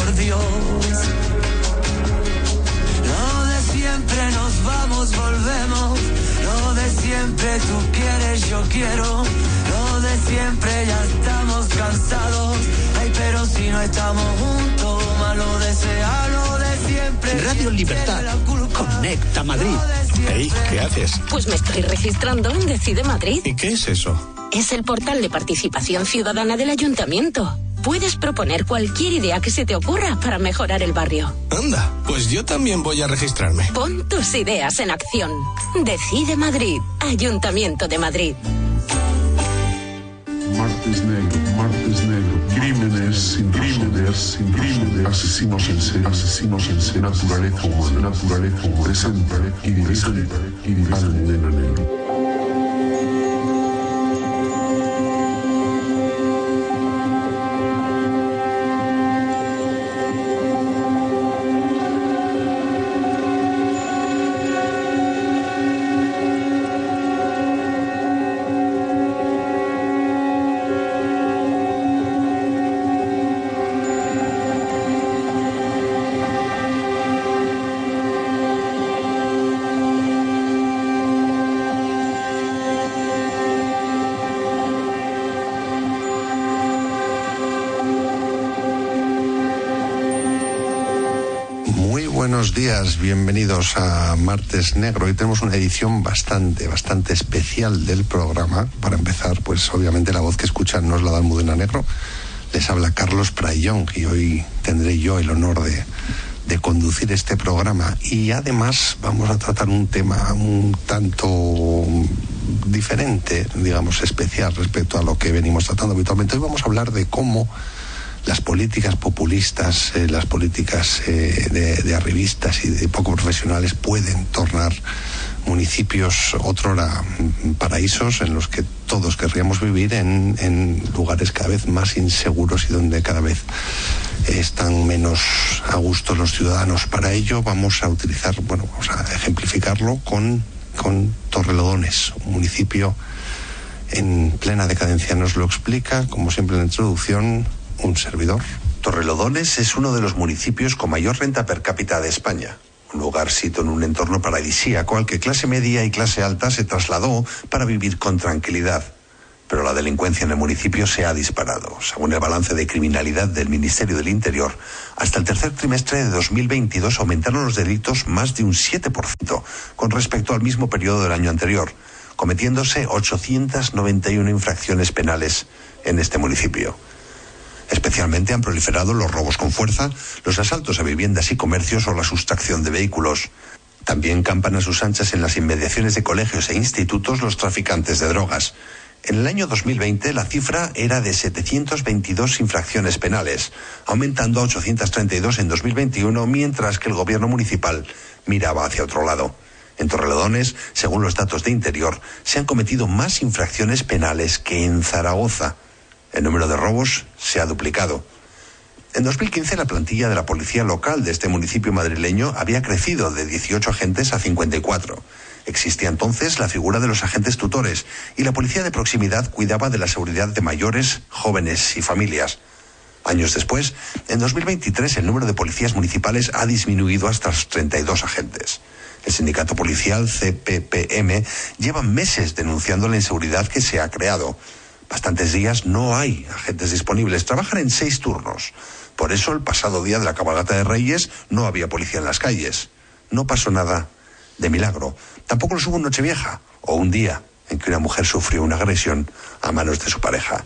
por Dios. Lo de siempre nos vamos, volvemos. Lo de siempre tú quieres, yo quiero. Lo de siempre ya estamos cansados. Ay, pero si no estamos juntos, malo desea lo de siempre. Radio Libertad. Conecta Madrid. Hey, ¿qué haces? Pues me estoy registrando en Decide Madrid. ¿Y qué es eso? Es el portal de participación ciudadana del ayuntamiento. Puedes proponer cualquier idea que se te ocurra para mejorar el barrio. Anda, pues yo también voy a registrarme. Pon tus ideas en acción. Decide Madrid. Ayuntamiento de Madrid. Martes negro, martes negro. Crímenes sin crímenes, sin crímenes. Asesinos en serie, asesinos en serie. Naturaleza humana, naturaleza humana. Presenta y dirige y dirige al nena negro. Días, bienvenidos a Martes Negro. Hoy tenemos una edición bastante, bastante especial del programa. Para empezar, pues obviamente la voz que escuchan no es la de Almudena Negro. Les habla Carlos Prayón y hoy tendré yo el honor de, de conducir este programa. Y además vamos a tratar un tema un tanto diferente, digamos, especial respecto a lo que venimos tratando habitualmente. Hoy vamos a hablar de cómo las políticas populistas, eh, las políticas eh, de, de, arribistas y de poco profesionales pueden tornar municipios otrora paraísos en los que todos querríamos vivir en, en lugares cada vez más inseguros y donde cada vez están menos a gusto los ciudadanos. Para ello vamos a utilizar, bueno, vamos a ejemplificarlo con, con Torrelodones, un municipio en plena decadencia. Nos lo explica, como siempre en la introducción, un servidor. Torrelodones es uno de los municipios con mayor renta per cápita de España. Un lugar sito en un entorno paradisíaco al que clase media y clase alta se trasladó para vivir con tranquilidad. Pero la delincuencia en el municipio se ha disparado. Según el balance de criminalidad del Ministerio del Interior, hasta el tercer trimestre de 2022 aumentaron los delitos más de un 7% con respecto al mismo periodo del año anterior, cometiéndose 891 infracciones penales en este municipio. Especialmente han proliferado los robos con fuerza, los asaltos a viviendas y comercios o la sustracción de vehículos. También campan a sus anchas en las inmediaciones de colegios e institutos los traficantes de drogas. En el año 2020 la cifra era de 722 infracciones penales, aumentando a 832 en 2021, mientras que el gobierno municipal miraba hacia otro lado. En Torrelodones, según los datos de Interior, se han cometido más infracciones penales que en Zaragoza. El número de robos se ha duplicado. En 2015 la plantilla de la policía local de este municipio madrileño había crecido de 18 agentes a 54. Existía entonces la figura de los agentes tutores y la policía de proximidad cuidaba de la seguridad de mayores, jóvenes y familias. Años después, en 2023 el número de policías municipales ha disminuido hasta los 32 agentes. El sindicato policial CPPM lleva meses denunciando la inseguridad que se ha creado bastantes días no hay agentes disponibles. Trabajan en seis turnos. Por eso el pasado día de la cabalgata de Reyes no había policía en las calles. No pasó nada de milagro. Tampoco lo hubo en Nochevieja o un día en que una mujer sufrió una agresión a manos de su pareja.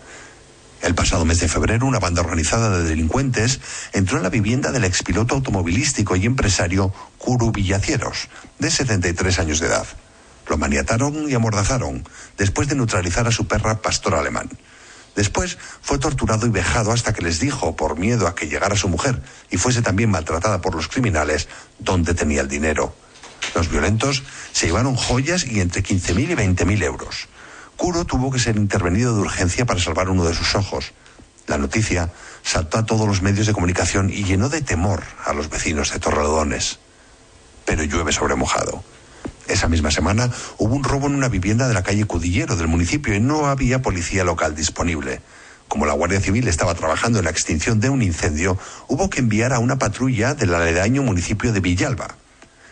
El pasado mes de febrero, una banda organizada de delincuentes entró en la vivienda del expiloto automovilístico y empresario Curu Villacieros, de 73 años de edad. Lo maniataron y amordazaron, después de neutralizar a su perra pastor alemán. Después fue torturado y vejado hasta que les dijo, por miedo a que llegara su mujer y fuese también maltratada por los criminales, dónde tenía el dinero. Los violentos se llevaron joyas y entre 15.000 y 20.000 euros. Curo tuvo que ser intervenido de urgencia para salvar uno de sus ojos. La noticia saltó a todos los medios de comunicación y llenó de temor a los vecinos de Torrelodones. Pero llueve sobre mojado. Esa misma semana hubo un robo en una vivienda de la calle Cudillero del municipio y no había policía local disponible. Como la Guardia Civil estaba trabajando en la extinción de un incendio, hubo que enviar a una patrulla del aledaño municipio de Villalba.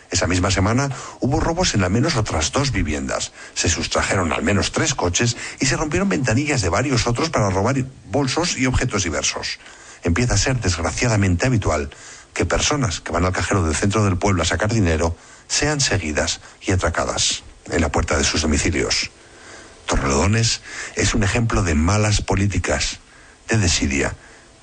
Esa misma semana hubo robos en al menos otras dos viviendas. Se sustrajeron al menos tres coches y se rompieron ventanillas de varios otros para robar bolsos y objetos diversos. Empieza a ser desgraciadamente habitual que personas que van al cajero del centro del pueblo a sacar dinero sean seguidas y atracadas en la puerta de sus domicilios. Torrelodones es un ejemplo de malas políticas, de desidia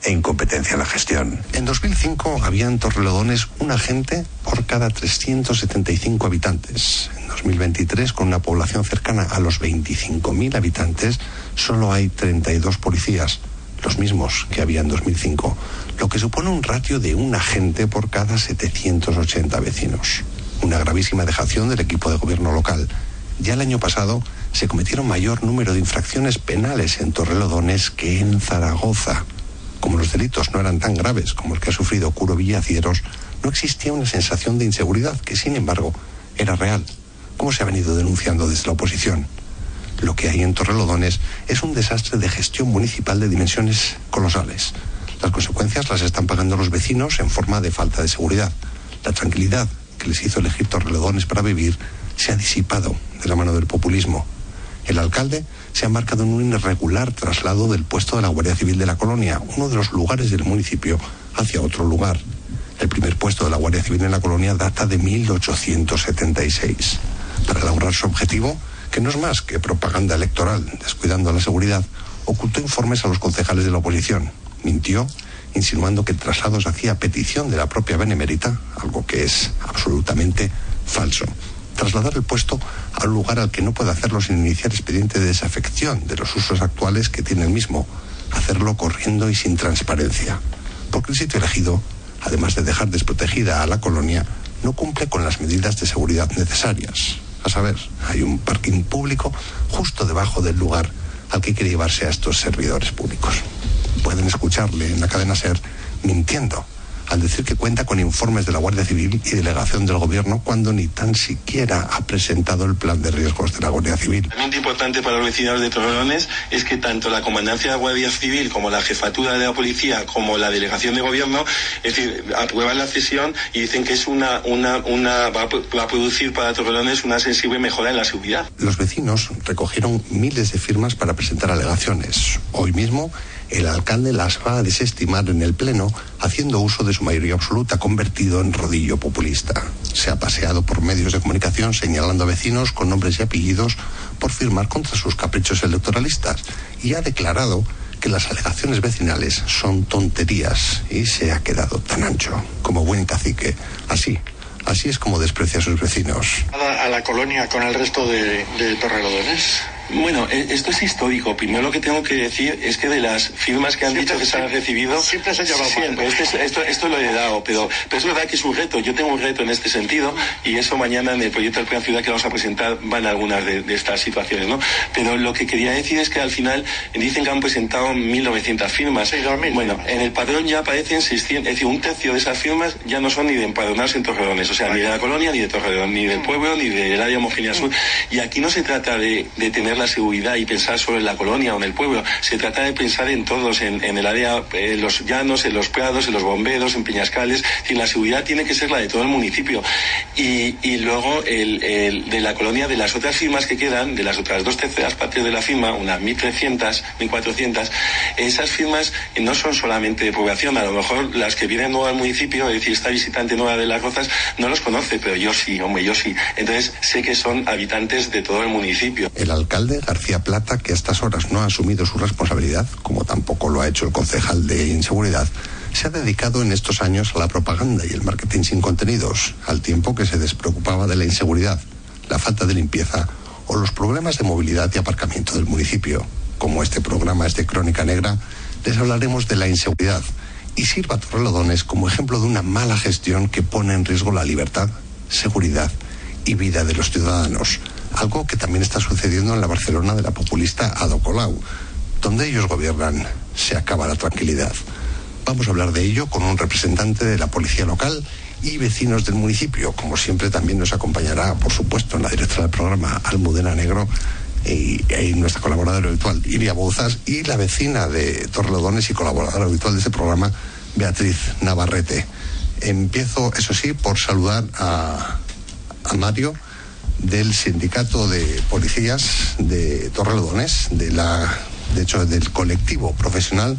e incompetencia en la gestión. En 2005 había en Torrelodones un agente por cada 375 habitantes. En 2023, con una población cercana a los 25.000 habitantes, solo hay 32 policías, los mismos que había en 2005, lo que supone un ratio de un agente por cada 780 vecinos. Una gravísima dejación del equipo de gobierno local. Ya el año pasado se cometieron mayor número de infracciones penales en Torrelodones que en Zaragoza. Como los delitos no eran tan graves como el que ha sufrido Curo Villacieros, no existía una sensación de inseguridad que, sin embargo, era real, como se ha venido denunciando desde la oposición. Lo que hay en Torrelodones es un desastre de gestión municipal de dimensiones colosales. Las consecuencias las están pagando los vecinos en forma de falta de seguridad. La tranquilidad que les hizo elegir Torrelodones para vivir se ha disipado de la mano del populismo. El alcalde se ha embarcado en un irregular traslado del puesto de la Guardia Civil de la colonia, uno de los lugares del municipio, hacia otro lugar. El primer puesto de la Guardia Civil en la colonia data de 1876. Para lograr su objetivo, que no es más que propaganda electoral, descuidando la seguridad, ocultó informes a los concejales de la oposición. Mintió, insinuando que el traslado se hacía petición de la propia Benemérita, algo que es absolutamente falso trasladar el puesto a un lugar al que no puede hacerlo sin iniciar expediente de desafección de los usos actuales que tiene el mismo, hacerlo corriendo y sin transparencia. Porque el sitio elegido, además de dejar desprotegida a la colonia, no cumple con las medidas de seguridad necesarias. A saber, hay un parking público justo debajo del lugar al que quiere llevarse a estos servidores públicos. Pueden escucharle en la cadena SER mintiendo al decir que cuenta con informes de la Guardia Civil y delegación del Gobierno cuando ni tan siquiera ha presentado el plan de riesgos de la Guardia Civil. Muy importante para los vecinos de Torrelones es que tanto la Comandancia de la Guardia Civil como la Jefatura de la Policía como la Delegación de Gobierno, es decir, aprueban la cesión y dicen que es una, una, una va, a, producir para Torrelones una sensible mejora en la seguridad. Los vecinos recogieron miles de firmas para presentar alegaciones. Hoy mismo el alcalde las va a desestimar en el Pleno, haciendo uso de su mayoría absoluta, convertido en rodillo populista. Se ha paseado por medios de comunicación señalando a vecinos con nombres y apellidos por firmar contra sus caprichos electoralistas y ha declarado que las alegaciones vecinales son tonterías y se ha quedado tan ancho como buen cacique. Así, así es como desprecia a sus vecinos. A la, colonia con el resto de, de Torrelodones bueno, e, esto es histórico. Primero lo que tengo que decir es que de las firmas que han dicho que se han recibido... Siempre se ha llevado Siempre, este esto, esto, lo he dado, pero, pero es verdad que es un reto. Yo tengo un reto en este sentido y eso mañana en el proyecto del Plan Ciudad que vamos a presentar van algunas de, estas situaciones, ¿no? Pero lo que quería decir es que al final dicen que han presentado 1.900 firmas. Sí, 2000, bueno, en el padrón ya aparecen 600, es decir, un tercio de esas firmas ya no son ni de empadronarse en Torredones, o sea, ni de la colonia, ni de Torredón, ni del pueblo, ni del área homogénea sur. Y aquí no se trata de, de tener la seguridad y pensar solo en la colonia o en el pueblo. Se trata de pensar en todos, en, el área, en los llanos, en los prados, en los bomberos, en Peñascales. Y la seguridad tiene que ser la de todo el municipio. Y, y luego el, el, de la colonia, de las otras firmas que quedan, de las otras dos terceras partes de la firma, unas 1.300, 1.400, esas firmas no son solamente de población. A lo mejor las que vienen nuevas al municipio, es decir, esta visitante nueva de las Rozas, no los conoce, pero yo sí, hombre, yo sí. Entonces sé que son habitantes de todo el municipio. El alcalde García Plata, que a estas horas no ha asumido su responsabilidad, como tampoco lo ha hecho el concejal de Inseguridad, se ha dedicado en estos años a la propaganda y el marketing sin contenidos, al tiempo que se despreocupaba de la inseguridad, la falta de limpieza o los problemas de movilidad y aparcamiento del municipio. Como este programa es de Crónica Negra, les hablaremos de la inseguridad y sirva a Torrelodones como ejemplo de una mala gestión que pone en riesgo la libertad, seguridad y vida de los ciudadanos algo que también está sucediendo en la Barcelona de la populista Ado Colau. Donde ellos gobiernan, se acaba la tranquilidad. Vamos a hablar de ello con un representante de la policía local y vecinos del municipio. Como siempre, también nos acompañará, por supuesto, en la directora del programa Almudena Negro, y, y, nuestra colaboradora habitual, Iria Bouzas, y la vecina de Torrelodones y colaboradora habitual de este programa, Beatriz Navarrete. Empiezo, eso sí, por saludar a, a Mario del sindicato de policías de Torrelodones, de la, de hecho, del colectivo profesional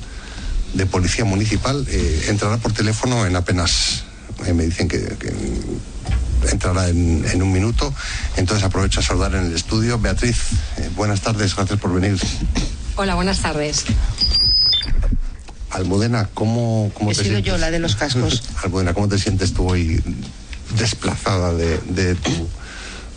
de policía municipal. Eh, entrará por teléfono en apenas, eh, me dicen que, que entrará en, en, un minuto. Entonces aprovecho a saludar en el estudio. Beatriz, eh, buenas tardes, gracias por venir. Hola, buenas tardes. Almudena, ¿cómo, cómo He te sido sientes? yo la de los cascos. Almudena, ¿cómo te sientes tú hoy desplazada de, de, tu,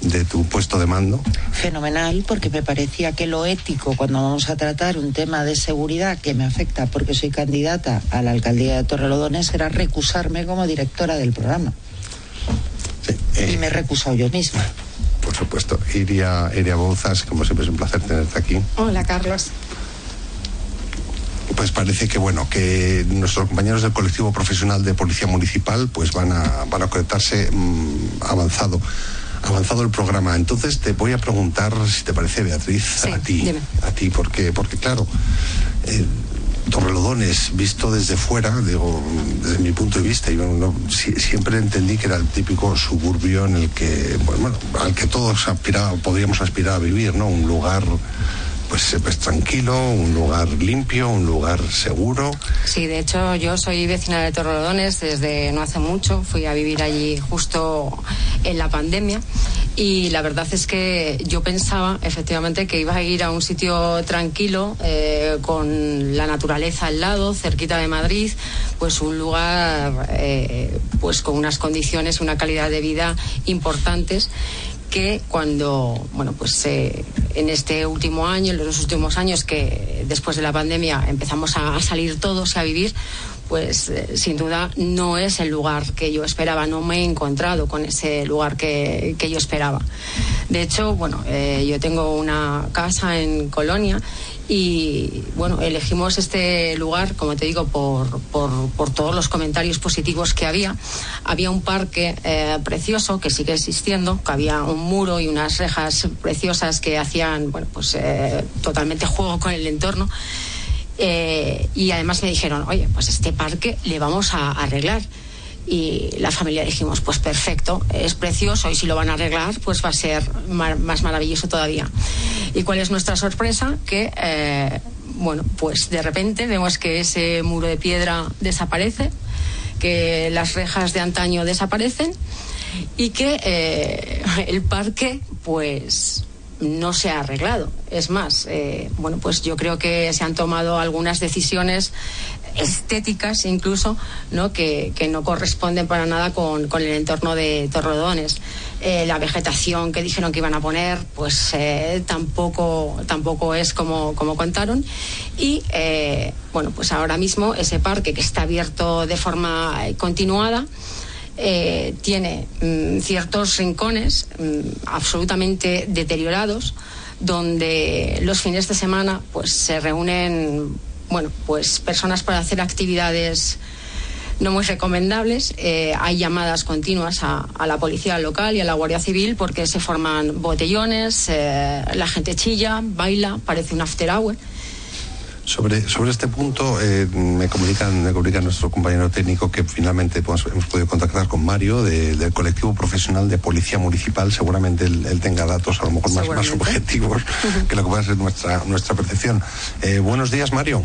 de tu puesto de mando? Fenomenal, porque me parecía que lo ético cuando vamos a tratar un tema de seguridad que me afecta porque soy candidata a la alcaldía de Torrelodones era recusarme como directora del programa. Sí, eh, Y me he recusado yo misma. Por supuesto. Iria, Iria Bouzas, como siempre es un placer tenerte aquí. Hola, Carlos. Pues parece que bueno, que nuestros compañeros del colectivo profesional de policía municipal pues van a, van a conectarse mmm, avanzado. Avanzado el programa. Entonces te voy a preguntar, si te parece, Beatriz, Sí, a ti. dime. A ti, porque, porque claro, eh, Torrelodones, visto desde fuera, digo, desde mi punto de vista, yo no- si- siempre entendí que era el típico suburbio en el que, bueno, al que todos aspiraba, podríamos aspirar a vivir, ¿no? Un lugar pues, pues tranquilo, un lugar limpio, un lugar seguro. Sí, de hecho yo soy vecina de Torrelodones desde no hace mucho. Fui a vivir allí justo en la pandemia y la verdad es que yo pensaba efectivamente que iba a ir a un sitio tranquilo eh, con la naturaleza al lado, cerquita de Madrid, pues un lugar eh, pues con unas condiciones, una calidad de vida importantes que cuando, bueno, pues eh, en este último año, en los últimos años que después de la pandemia empezamos a, a salir todos y a vivir, pues eh, sin duda no es el lugar que yo esperaba, no me he encontrado con ese lugar que, que yo esperaba. De hecho, bueno, eh, yo tengo una casa en Colonia y bueno, elegimos este lugar, como te digo, por, por, por todos los comentarios positivos que había. Había un parque eh, precioso que sigue existiendo, que había un muro y unas rejas preciosas que hacían, bueno, pues eh, totalmente juego con el entorno. Eh, y además me dijeron, oye, pues este parque le vamos a arreglar. Y la familia dijimos, pues perfecto, es precioso y si lo van a arreglar, pues va a ser mar- más maravilloso todavía. ¿Y cuál es nuestra sorpresa? Que, eh, bueno, pues de repente vemos que ese muro de piedra desaparece, que las rejas de antaño desaparecen y que eh, el parque, pues no se ha arreglado. Es más, eh, bueno, pues yo creo que se han tomado algunas decisiones estéticas incluso, ¿no? Que, que no corresponden para nada con, con el entorno de Torredones. Eh, la vegetación que dijeron que iban a poner, pues eh, tampoco, tampoco es como, como contaron. Y eh, bueno, pues ahora mismo ese parque que está abierto de forma eh, continuada, eh, tiene mm, ciertos rincones mm, absolutamente deteriorados donde los fines de semana pues se reúnen bueno pues personas para hacer actividades no muy recomendables. Eh, hay llamadas continuas a, a la policía local y a la Guardia Civil porque se forman botellones, eh, la gente chilla, baila, parece un after hour. Sobre, sobre este punto, eh, me, comunican, me comunica nuestro compañero técnico que finalmente pues, hemos podido contactar con Mario de- del colectivo profesional de Policía Municipal. Seguramente él, él tenga datos a lo mejor más, más objetivos que lo que pueda ser nuestra, nuestra percepción. Eh, buenos días, Mario.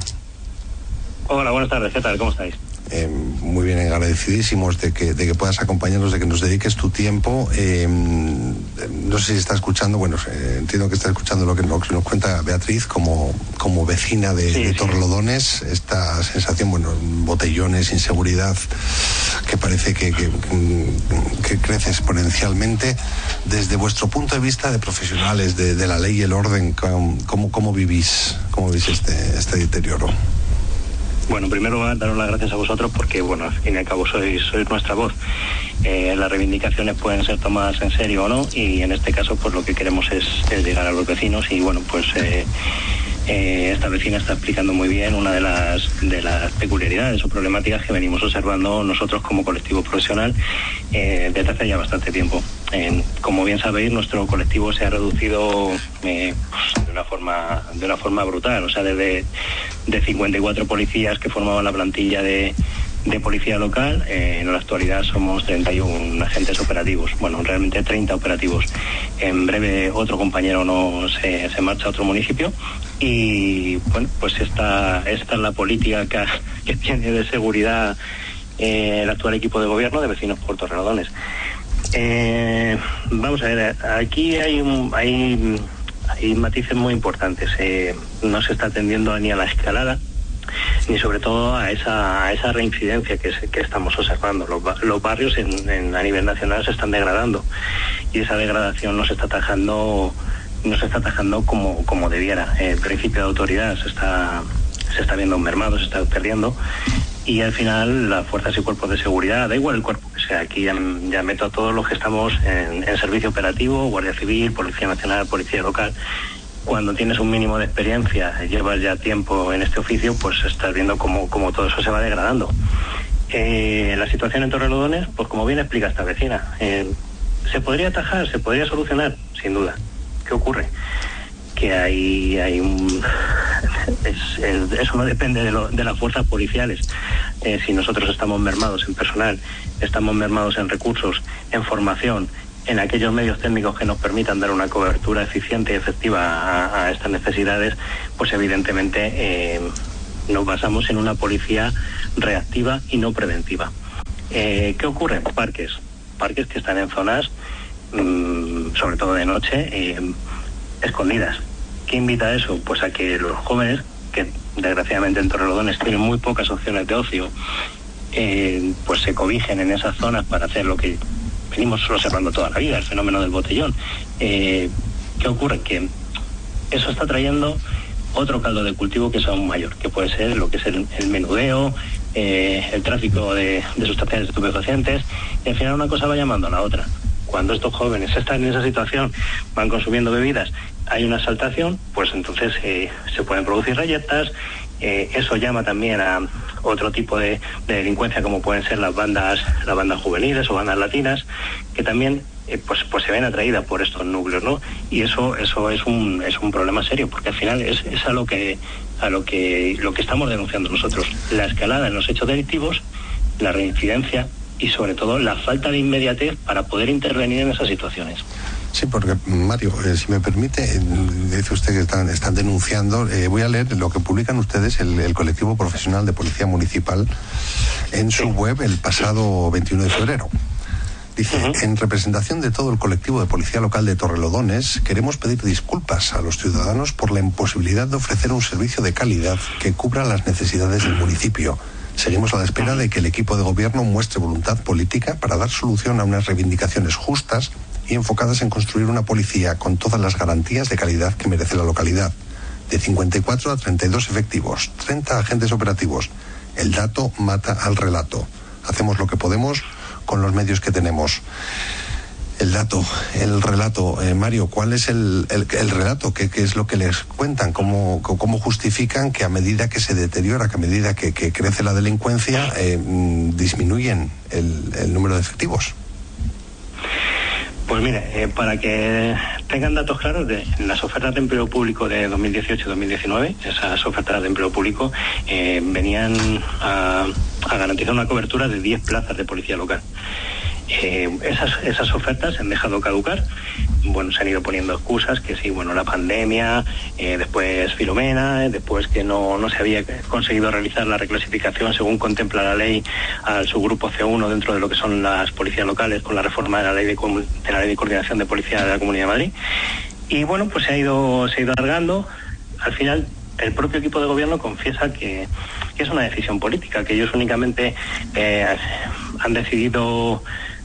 Hola, buenas tardes, ¿qué tal? ¿Cómo estáis? Eh, muy bien, agradecidísimos de que, de que puedas acompañarnos, de que nos dediques tu tiempo. Eh, no sé si está escuchando, bueno, eh, entiendo que está escuchando lo que nos, nos cuenta Beatriz como, como vecina de, Sí, de. Torrelodones, esta sensación, bueno, botellones, inseguridad, que parece que, que, que crece exponencialmente. Desde vuestro punto de vista de profesionales de, de la ley y el orden, ¿cómo, cómo vivís, cómo vivís este, este deterioro? Bueno, primero daros las gracias a vosotros porque, bueno, al fin y al cabo sois, sois nuestra voz. Eh, las reivindicaciones pueden ser tomadas en serio o no y en este caso pues lo que queremos es, es llegar a los vecinos y bueno, pues eh, eh, esta vecina está explicando muy bien una de las, de las peculiaridades o problemáticas que venimos observando nosotros como colectivo profesional eh, desde hace ya bastante tiempo. como bien sabéis, nuestro colectivo se ha reducido eh, pues, de una forma de una forma brutal. O sea, desde de 54 policías que formaban la plantilla de, policía local, eh, en la actualidad somos 31 agentes operativos. Bueno, realmente 30 operativos. En breve otro compañero nos se marcha a otro municipio y bueno, pues esta, esta es la política que, que tiene de seguridad eh, el actual equipo de gobierno de vecinos puertorredones. Eh, vamos a ver, aquí hay, hay, hay matices muy importantes. Eh, no se está atendiendo ni a la escalada, ni sobre todo a esa, a esa reincidencia que, que estamos observando. Los, barrios en, a nivel nacional se están degradando y esa degradación no se está atajando no se está atajando como, como debiera. El principio de autoridad se está, se está viendo mermado, se está perdiendo y al final las fuerzas y cuerpos de seguridad, da igual el cuerpo que sea, aquí ya, meto a todos los que estamos en, servicio operativo, Guardia Civil, Policía Nacional, Policía Local, cuando tienes un mínimo de experiencia, llevas ya tiempo en este oficio, pues estás viendo cómo, cómo todo eso se va degradando. Eh, la situación en Torrelodones, pues como bien explica esta vecina, eh, se podría atajar, se podría solucionar, sin duda. ¿Qué ocurre? que hay, hay un... eso no depende de, de las fuerzas policiales. Eh, si nosotros estamos mermados en personal, estamos mermados en recursos, en formación, en aquellos medios técnicos que nos permitan dar una cobertura eficiente y efectiva a, estas necesidades, pues evidentemente eh, nos basamos en una policía reactiva y no preventiva. Eh, ¿Qué ocurre? Parques, parques que están en zonas, mm, sobre todo de noche, escondidas. ¿Qué invita a eso? Pues a que los jóvenes, que desgraciadamente en Torrelodones tienen muy pocas opciones de ocio, eh, pues se cobijen en esas zonas para hacer lo que venimos observando toda la vida, el fenómeno del botellón. Eh, ¿Qué ocurre? Que eso está trayendo otro caldo de cultivo que es aún mayor, que puede ser lo que es el, menudeo, eh, el tráfico de, de sustancias estupefacientes, y al final una cosa va llamando a la otra. Cuando estos jóvenes están en esa situación, van consumiendo bebidas hay una saltación, pues entonces eh, se pueden producir rayetas. Eh, eso llama también a otro tipo de, delincuencia como pueden ser las bandas, las bandas juveniles o bandas latinas, que también eh, pues, pues se ven atraídas por estos núcleos, ¿no? Y eso, eso es un, es un problema serio, porque al final es, es a lo que a lo que lo que estamos denunciando nosotros, la escalada en los hechos delictivos, la reincidencia y sobre todo la falta de inmediatez para poder intervenir en esas situaciones. Sí, porque Mario, eh, si me permite, eh, dice usted que están, están denunciando, eh, voy a leer lo que publican ustedes, el, colectivo profesional de Policía Municipal, en su web el pasado 21 de febrero. Dice, en representación de todo el colectivo de Policía Local de Torrelodones, queremos pedir disculpas a los ciudadanos por la imposibilidad de ofrecer un servicio de calidad que cubra las necesidades del municipio. Seguimos a la espera de que el equipo de gobierno muestre voluntad política para dar solución a unas reivindicaciones justas y enfocadas en construir una policía con todas las garantías de calidad que merece la localidad. De 54 a 32 efectivos, 30 agentes operativos. El dato mata al relato. Hacemos lo que podemos con los medios que tenemos. El dato, el relato, eh, Mario, ¿cuál es el, relato? ¿Qué, es lo que les cuentan? ¿Cómo, ¿Cómo, justifican que a medida que se deteriora, que a medida que, crece la delincuencia, eh, mm, disminuyen el número de efectivos? Pues mire, eh, para que tengan datos claros de las ofertas de empleo público de 2018-2019, esas ofertas de empleo público eh, venían a, a garantizar una cobertura de 10 plazas de policía local. Eh, esas, esas ofertas se han dejado caducar. Bueno, se han ido poniendo excusas, que sí, bueno, la pandemia, eh, después Filomena, eh, después que no, no se había conseguido realizar la reclasificación según contempla la ley al subgrupo C1 dentro de lo que son las policías locales con la reforma de la ley de, de la ley de coordinación de policía de la Comunidad de Madrid. Y bueno, pues se ha ido, se ha ido alargando. Al final, el propio equipo de gobierno confiesa que, que es una decisión política, que ellos únicamente han decidido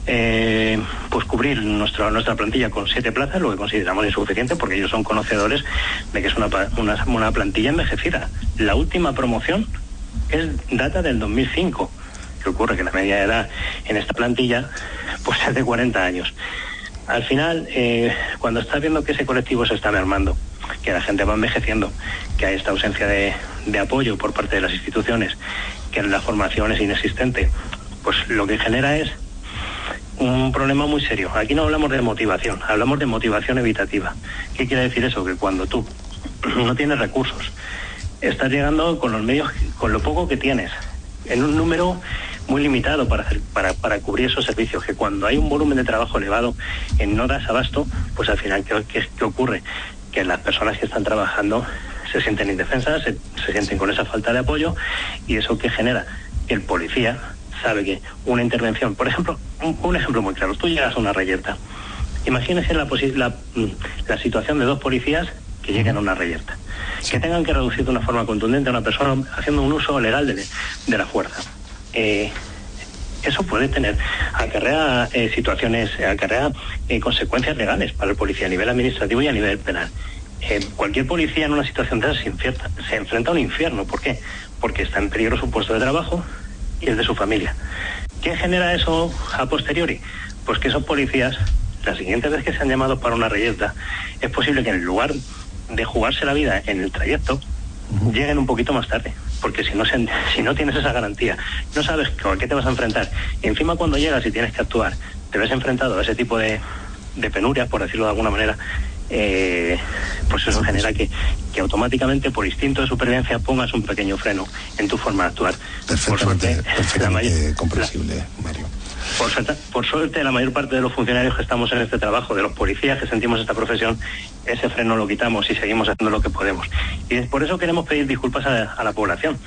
eh, pues cubrir nuestra, nuestra plantilla con siete plazas, lo que consideramos insuficiente porque ellos son conocedores de que es una, una, plantilla envejecida. La última promoción es data del 2005. ¿Qué ocurre? Que la media de edad en esta plantilla pues es de 40 años. Al final, eh, cuando estás viendo que ese colectivo se está mermando, que la gente va envejeciendo, que hay esta ausencia de, de apoyo por parte de las instituciones, que la formación es inexistente, pues lo que genera es un problema muy serio. Aquí no hablamos de motivación, hablamos de motivación evitativa. ¿Qué quiere decir eso? Que cuando tú no tienes recursos, estás llegando con los medios, con lo poco que tienes, en un número muy limitado para, hacer, para, para cubrir esos servicios, que cuando hay un volumen de trabajo elevado en no das abasto, pues al final, ¿qué, qué, qué ocurre? Que las personas que están trabajando se sienten indefensas, se, se sienten con esa falta de apoyo y eso que genera que el policía sabe que una intervención, por ejemplo, un, un ejemplo muy claro, tú llegas a una reyerta, imagínese la, la, la situación de dos policías que lleguen a una reyerta, que tengan que reducir de una forma contundente a una persona haciendo un uso legal de, de la fuerza. Eh, eso puede tener, acarrea eh, situaciones, acarrea eh, consecuencias legales para el policía a nivel administrativo y a nivel penal. Eh, cualquier policía en una situación de esas se, se enfrenta a un infierno. ¿Por qué? Porque está en peligro su puesto de trabajo y el de su familia. ¿Qué genera eso a posteriori? Pues que esos policías, la siguiente vez que se han llamado para una reyerta, es posible que en lugar de jugarse la vida en el trayecto, lleguen un poquito más tarde. Porque si no, se, si no tienes esa garantía, no sabes a qué te vas a enfrentar. Y encima cuando llegas y tienes que actuar, te ves enfrentado a ese tipo de, de penurias, por decirlo de alguna manera, eh, pues eso genera que, que, automáticamente por instinto de supervivencia pongas un pequeño freno en tu forma de actuar. Perfectamente, por suerte, perfectamente mayor, comprensible, la, Mario. Por suerte, por suerte, la mayor parte de los funcionarios que estamos en este trabajo, de los policías que sentimos esta profesión, ese freno lo quitamos y seguimos haciendo lo que podemos. Y es por eso queremos pedir disculpas a, a la población,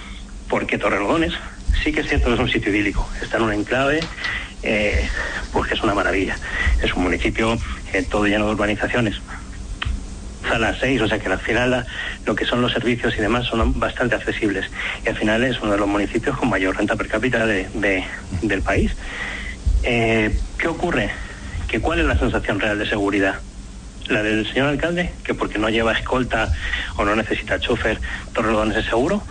porque Torrelodones sí que es cierto que es un sitio idílico, está en un enclave, eh, pues que es una maravilla. Es un municipio eh, todo lleno de urbanizaciones, a las seis, o sea que al final la, lo que son los servicios y demás son bastante accesibles. Y al final es uno de los municipios con mayor renta per cápita de, de, del país. Eh, ¿Qué ocurre? ¿Que ¿Cuál es la sensación real de seguridad? ¿La del señor alcalde? ¿Que porque no lleva escolta o no necesita chofer, Torrelodones es seguro?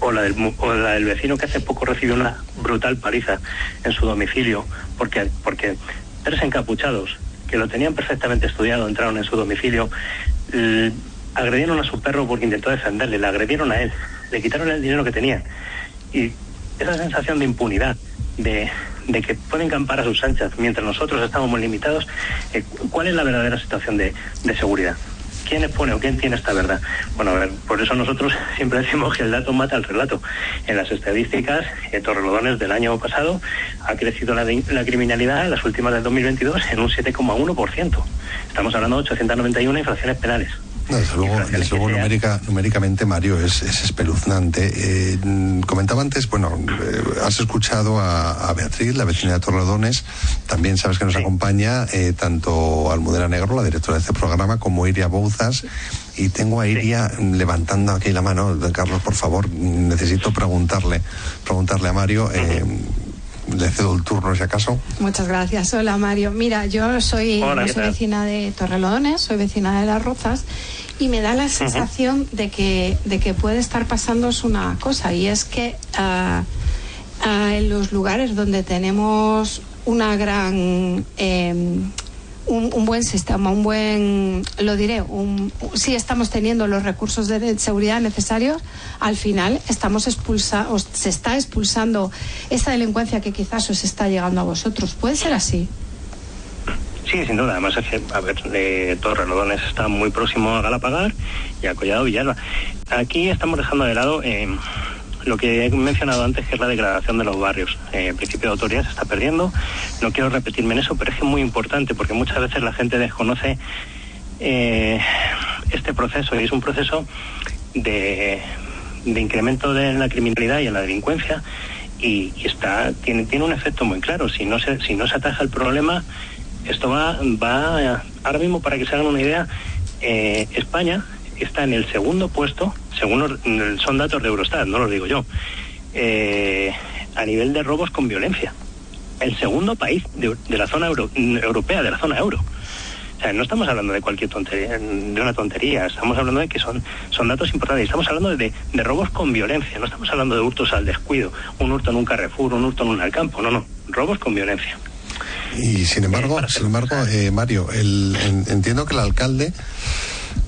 O la, del, o la del vecino que hace poco recibió una brutal paliza en su domicilio porque, porque tres encapuchados que lo tenían perfectamente estudiado entraron en su domicilio, agredieron a su perro porque intentó defenderle, le agredieron a él, le quitaron el dinero que tenía. Y esa sensación de impunidad, de, de que pueden campar a sus anchas mientras nosotros estamos muy limitados, eh, ¿cuál es la verdadera situación de, de seguridad? ¿Quién expone o quién tiene esta verdad? Bueno, a ver, por eso nosotros siempre decimos que el dato mata al relato. En las estadísticas, eh, Torrelodones del año pasado ha crecido la, de, la criminalidad en las últimas del 2022 en un 7,1%. Estamos hablando de 891 infracciones penales. No, desde luego, desde luego numérica, numéricamente, Mario, es, es espeluznante. Eh, comentaba antes, bueno, eh, has escuchado a, a, Beatriz, la vecina de Torredones, también sabes que nos sí. acompaña eh, tanto Almudena Negro, la directora de este programa, como Iria Bouzas. Y tengo a Iria sí. levantando aquí la mano. Carlos, por favor, necesito preguntarle, preguntarle a Mario. Eh, le cedo el turno si acaso. Muchas gracias. Hola Mario. Mira, yo soy, Hola, soy vecina de Torrelodones, soy vecina de Las Rozas y me da la sensación uh -huh. de que de que puede estar pasándoos una cosa y es que uh, uh, en los lugares donde tenemos una gran eh, un, un, buen sistema, un buen, lo diré, un, si estamos teniendo los recursos de seguridad necesarios, al final estamos expulsando, se está expulsando esta delincuencia que quizás os está llegando a vosotros. ¿Puede ser así? Sí, sin duda. Además, es que, a ver, eh, Torrelodones está muy próximo a Galapagar y a Collado Villalba. Aquí estamos dejando de lado eh, lo que he mencionado antes, que es la degradación de los barrios. Eh, el principio de autoridad se está perdiendo. No quiero repetirme en eso, pero es que es muy importante porque muchas veces la gente desconoce eh, este proceso y es un proceso de, de, incremento de la criminalidad y en la delincuencia y, y, está tiene, tiene un efecto muy claro. Si no se, si no se ataja el problema, esto va, va ahora mismo para que se hagan una idea, eh, España está en el segundo puesto, según son datos de Eurostat, no los digo yo, eh, a nivel de robos con violencia. El segundo país de, de la zona euro, europea, de la zona euro. O sea, no estamos hablando de cualquier tontería, de una tontería, estamos hablando de que son, son datos importantes, estamos hablando de, de robos con violencia, no estamos hablando de hurtos al descuido, un hurto en un Carrefour, un hurto en un Alcampo, no, no, robos con violencia. Y sin embargo, eh, sin embargo, eh, Mario, el, en, entiendo que el alcalde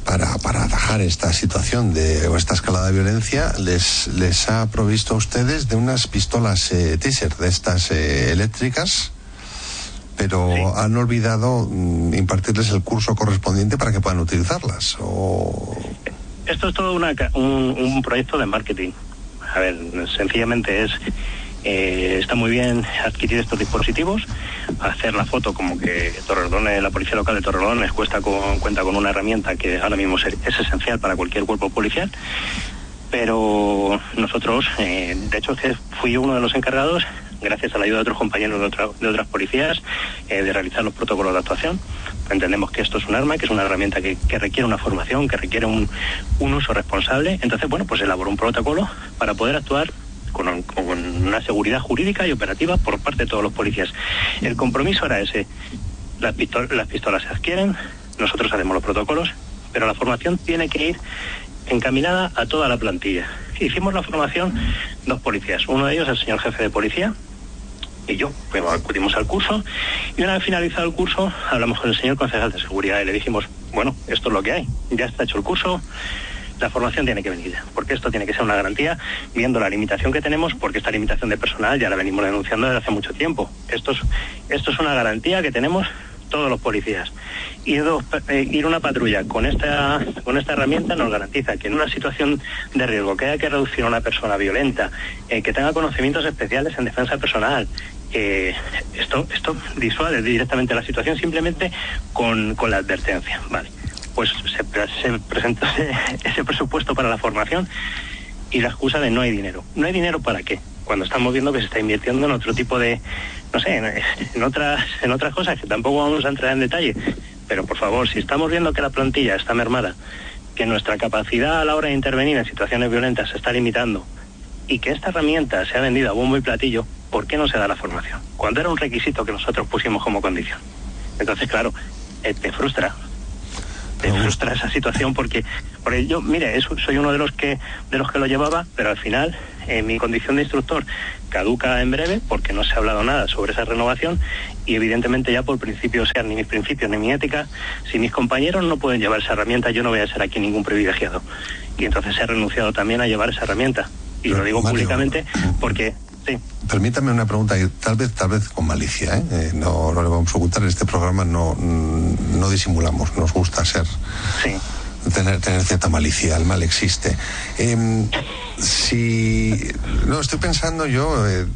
para, para atajar esta situación de, o esta escalada de violencia les, les ha provisto a ustedes de unas pistolas eh, teaser, de estas eh, eléctricas, pero han olvidado mm, impartirles el curso correspondiente para que puedan utilizarlas. O... Esto es todo una un, un proyecto de marketing. A ver, sencillamente es eh, está muy bien adquirir estos dispositivos, hacer la foto como que Torrelodones, la policía local de Torrelodones cuesta con, cuenta con una herramienta que ahora mismo es, es esencial para cualquier cuerpo policial. Pero nosotros, eh, de hecho, fui yo uno de los encargados, gracias a la ayuda de otros compañeros de, otra- de otras policías, eh, de realizar los protocolos de actuación. Entendemos que esto es un arma, que es una herramienta que, que requiere una formación, que requiere un, un uso responsable. Entonces, bueno, pues elaboró un protocolo para poder actuar con, con una seguridad jurídica y operativa por parte de todos los policías. El compromiso era ese. Las, pistol- las pistolas se adquieren, nosotros hacemos los protocolos, pero la formación tiene que ir encaminada a toda la plantilla. Hicimos la formación dos policías, uno de ellos el señor jefe de policía y yo, bueno, acudimos al curso y una vez finalizado el curso hablamos con el señor concejal de seguridad y le dijimos, bueno, esto es lo que hay, ya está hecho el curso, la formación tiene que venir porque esto tiene que ser una garantía, viendo la limitación que tenemos, porque esta limitación de personal ya la venimos denunciando desde hace mucho tiempo. Esto es, esto es una garantía que tenemos todos los policías. Ir, dos- eh, ir una patrulla con esta, con esta herramienta nos garantiza que en una situación de riesgo, que haya que reducir a una persona violenta, eh, que tenga conocimientos especiales en defensa personal, eh, esto, esto disuade directamente la situación simplemente con, con la advertencia. Vale. Pues se, se presentó ese, ese presupuesto para la formación y la excusa de no hay dinero. ¿No hay dinero para qué? Cuando estamos viendo que se está invirtiendo en otro tipo de, no sé, en, en otras, en otras cosas que tampoco vamos a entrar en detalle. Pero por favor, si estamos viendo que la plantilla está mermada, que nuestra capacidad a la hora de intervenir en situaciones violentas se está limitando y que esta herramienta se ha vendido a bombo y platillo, ¿por qué no se da la formación? Cuando era un requisito que nosotros pusimos como condición. Entonces, claro, eh, te frustra. Te frustra esa situación porque, porque yo, mire, eso- soy uno de los que de los que lo llevaba, pero al final eh, mi condición de instructor caduca en breve porque no se ha hablado nada sobre esa renovación y evidentemente ya por principio sean ni mis principios ni mi ética, si mis compañeros no pueden llevar esa herramienta, yo no voy a ser aquí ningún privilegiado. Y entonces he renunciado también a llevar esa herramienta. Y lo digo públicamente porque, sí, Permítame una pregunta, tal vez, tal vez con malicia, ¿eh? Eh, no, no le vamos a ocultar, en este programa no, mm, no disimulamos, nos gusta ser, tener, tener cierta malicia, el mal existe. Em, si, no, estoy pensando yo, eh,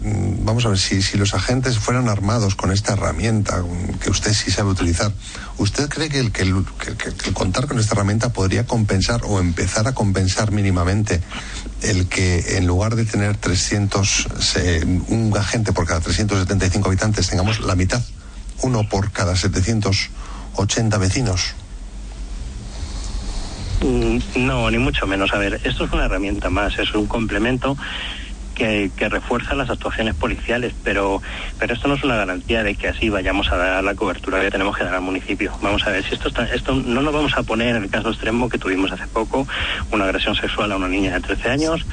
vamos a ver, si, si los agentes fueran armados con esta herramienta mm, que usted sí sabe utilizar, ¿usted cree que el, que el- que- que- el contar con esta herramienta podría compensar o empezar a compensar mínimamente el que en lugar de tener 300, se- un agente por cada 375 habitantes, tengamos la mitad, uno por cada 780 vecinos? Mm, No, ni mucho menos. A ver, esto es una herramienta más, es un complemento que, que refuerza las actuaciones policiales, pero, pero esto no es una garantía de que así vayamos a dar la cobertura que tenemos que dar al municipio. Vamos a ver, si esto, está, esto no nos vamos a poner en el caso extremo que tuvimos hace poco, una agresión sexual a una niña de 13 años.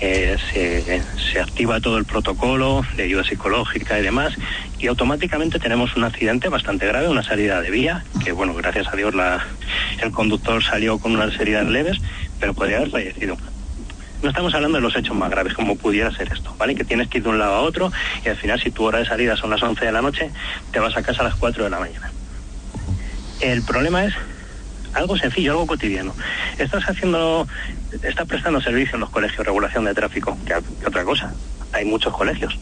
Eh, se, se activa todo el protocolo de ayuda psicológica y demás y automáticamente tenemos un accidente bastante grave, una salida de vía, que bueno, gracias a Dios la, el conductor salió con unas heridas leves, pero podría haber fallecido. No estamos hablando de los hechos más graves, como pudiera ser esto, ¿vale? Que tienes que ir de un lado a otro y al final si tu hora de salida son las 11 de la noche, te vas a casa a las 4 de la mañana. El problema es algo sencillo, algo cotidiano. Estás haciendo, estás prestando servicio en los colegios, regulación de tráfico, que, que otra cosa. Hay muchos colegios.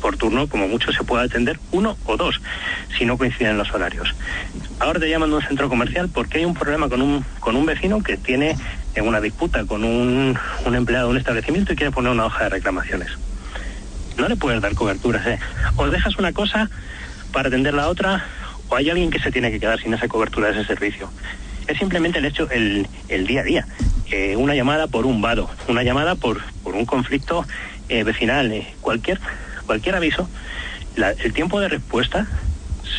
Por turno, como mucho, se puede atender uno o dos, si no coinciden los horarios. Ahora te llaman de un centro comercial porque hay un problema con un, con un vecino que tiene en una disputa con un, un empleado de un establecimiento y quiere poner una hoja de reclamaciones. No le puedes dar cobertura, ¿eh? O dejas una cosa para atender la otra, o hay alguien que se tiene que quedar sin esa cobertura de ese servicio. Es simplemente el hecho, el, el día a día. Eh, una llamada por un vado, una llamada por, por un conflicto eh, vecinal, eh, cualquier, cualquier aviso, la- el tiempo de respuesta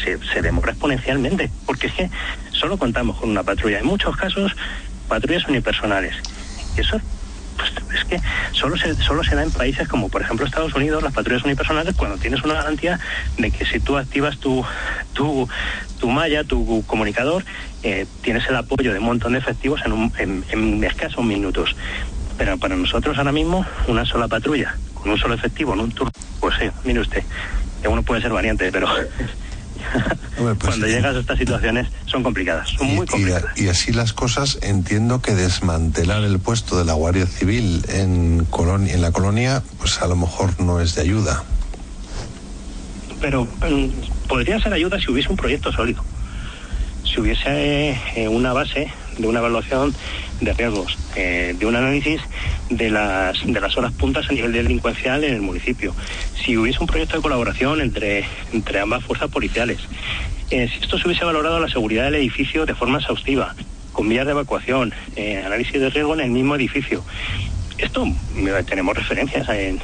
se, se demora exponencialmente, porque es que solo contamos con una patrulla. En muchos casos, patrullas unipersonales. Eso pues, es que solo se, solo se da en países como, por ejemplo, Estados Unidos, las patrullas unipersonales, cuando tienes una garantía de que si tú activas tu, tu, tu malla, tu comunicador, eh, tienes el apoyo de un montón de efectivos en, un, en, en escasos minutos. Pero para nosotros ahora mismo, una sola patrulla, con un solo efectivo, en un turno, pues sí, mire usted, que uno puede ser variante, pero Pues cuando llegas a estas situaciones son complicadas, son muy complicadas. Y, así las cosas, entiendo que desmantelar el puesto de la Guardia Civil en, colonia, en la colonia, pues a lo mejor no es de ayuda. Pero mm, podría ser ayuda si hubiese un proyecto sólido, si hubiese eh, una base de una evaluación de riesgos, eh, de un análisis de las, de las horas puntas a nivel delincuencial en el municipio. Si hubiese un proyecto de colaboración entre, entre ambas fuerzas policiales, eh, si esto se hubiese valorado la seguridad del edificio de forma exhaustiva, con vías de evacuación, eh, análisis de riesgo en el mismo edificio. Esto tenemos referencias en,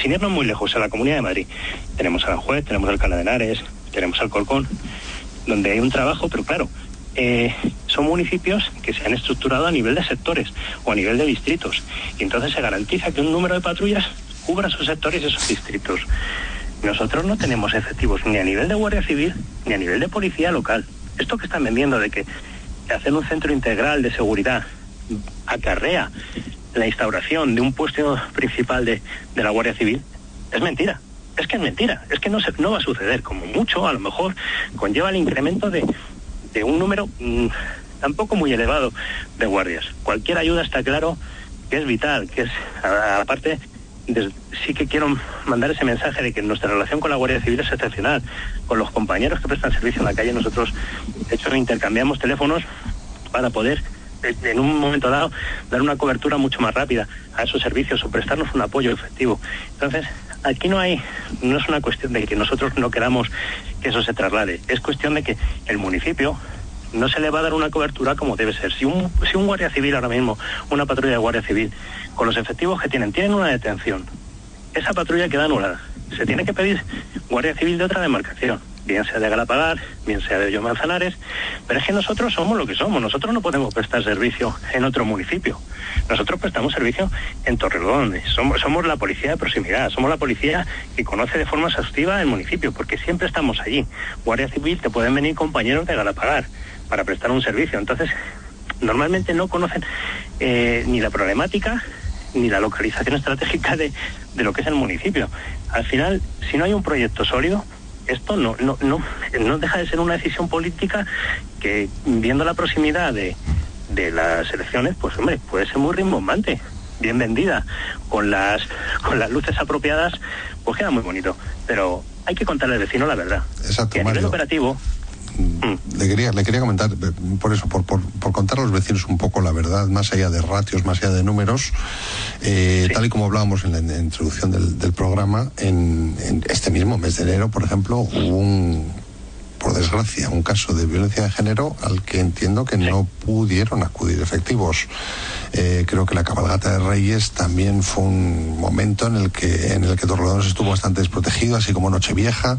sin irnos muy lejos, en la Comunidad de Madrid. Tenemos a la juez, tenemos al Cala de Henares, tenemos al Colcón, donde hay un trabajo, pero claro, eh, son municipios que se han estructurado a nivel de sectores o a nivel de distritos. Y entonces se garantiza que un número de patrullas cubra esos sectores y esos distritos. Nosotros no tenemos efectivos ni a nivel de Guardia Civil ni a nivel de policía local. Esto que están vendiendo de que hacer un centro integral de seguridad acarrea la instauración de un puesto principal de, de la Guardia Civil es mentira. Es que es mentira. Es que no, se, no va a suceder. Como mucho, a lo mejor conlleva el incremento de de un número mm, tampoco muy elevado de guardias. Cualquier ayuda está claro que es vital, que es, aparte, sí que quiero mandar ese mensaje de que nuestra relación con la Guardia Civil es excepcional. Con los compañeros que prestan servicio en la calle, nosotros, de hecho, intercambiamos teléfonos para poder en un momento dado dar una cobertura mucho más rápida a esos servicios o prestarnos un apoyo efectivo. Entonces, aquí no hay, no es una cuestión de que nosotros no queramos que eso se traslade, es cuestión de que el municipio no se le va a dar una cobertura como debe ser. Si un, si un guardia civil ahora mismo, una patrulla de guardia civil, con los efectivos que tienen, tienen una detención, esa patrulla queda anulada. Se tiene que pedir guardia civil de otra demarcación bien sea de Galapagar, bien sea de Yo Manzanares, pero es que nosotros somos lo que somos, nosotros no podemos prestar servicio en otro municipio, nosotros prestamos servicio en Torrelodones, somos, somos la policía de proximidad, somos la policía que conoce de forma exhaustiva el municipio, porque siempre estamos allí. Guardia Civil te pueden venir compañeros de Galapagar para prestar un servicio, entonces normalmente no conocen eh, ni la problemática ni la localización estratégica de, de lo que es el municipio. Al final, si no hay un proyecto sólido, esto no, no, no, no deja de ser una decisión política que, viendo la proximidad de, de las elecciones, pues hombre, puede ser muy rimbombante, bien vendida, con las, con las luces apropiadas, pues queda muy bonito. Pero hay que contarle al vecino la verdad. Exacto, que a nivel operativo, le quería, le quería comentar, eh, por eso, por, por, contar a los vecinos un poco la verdad, más allá de ratios, más allá de números, eh, tal y como hablábamos en la, introducción del, programa, en, este mismo mes de enero, por ejemplo, hubo un, por desgracia, un caso de violencia de género al que entiendo que no pudieron acudir efectivos. Eh, creo que la cabalgata de Reyes también fue un momento en el que en el que Torrelodones estuvo bastante desprotegido, así como Nochevieja.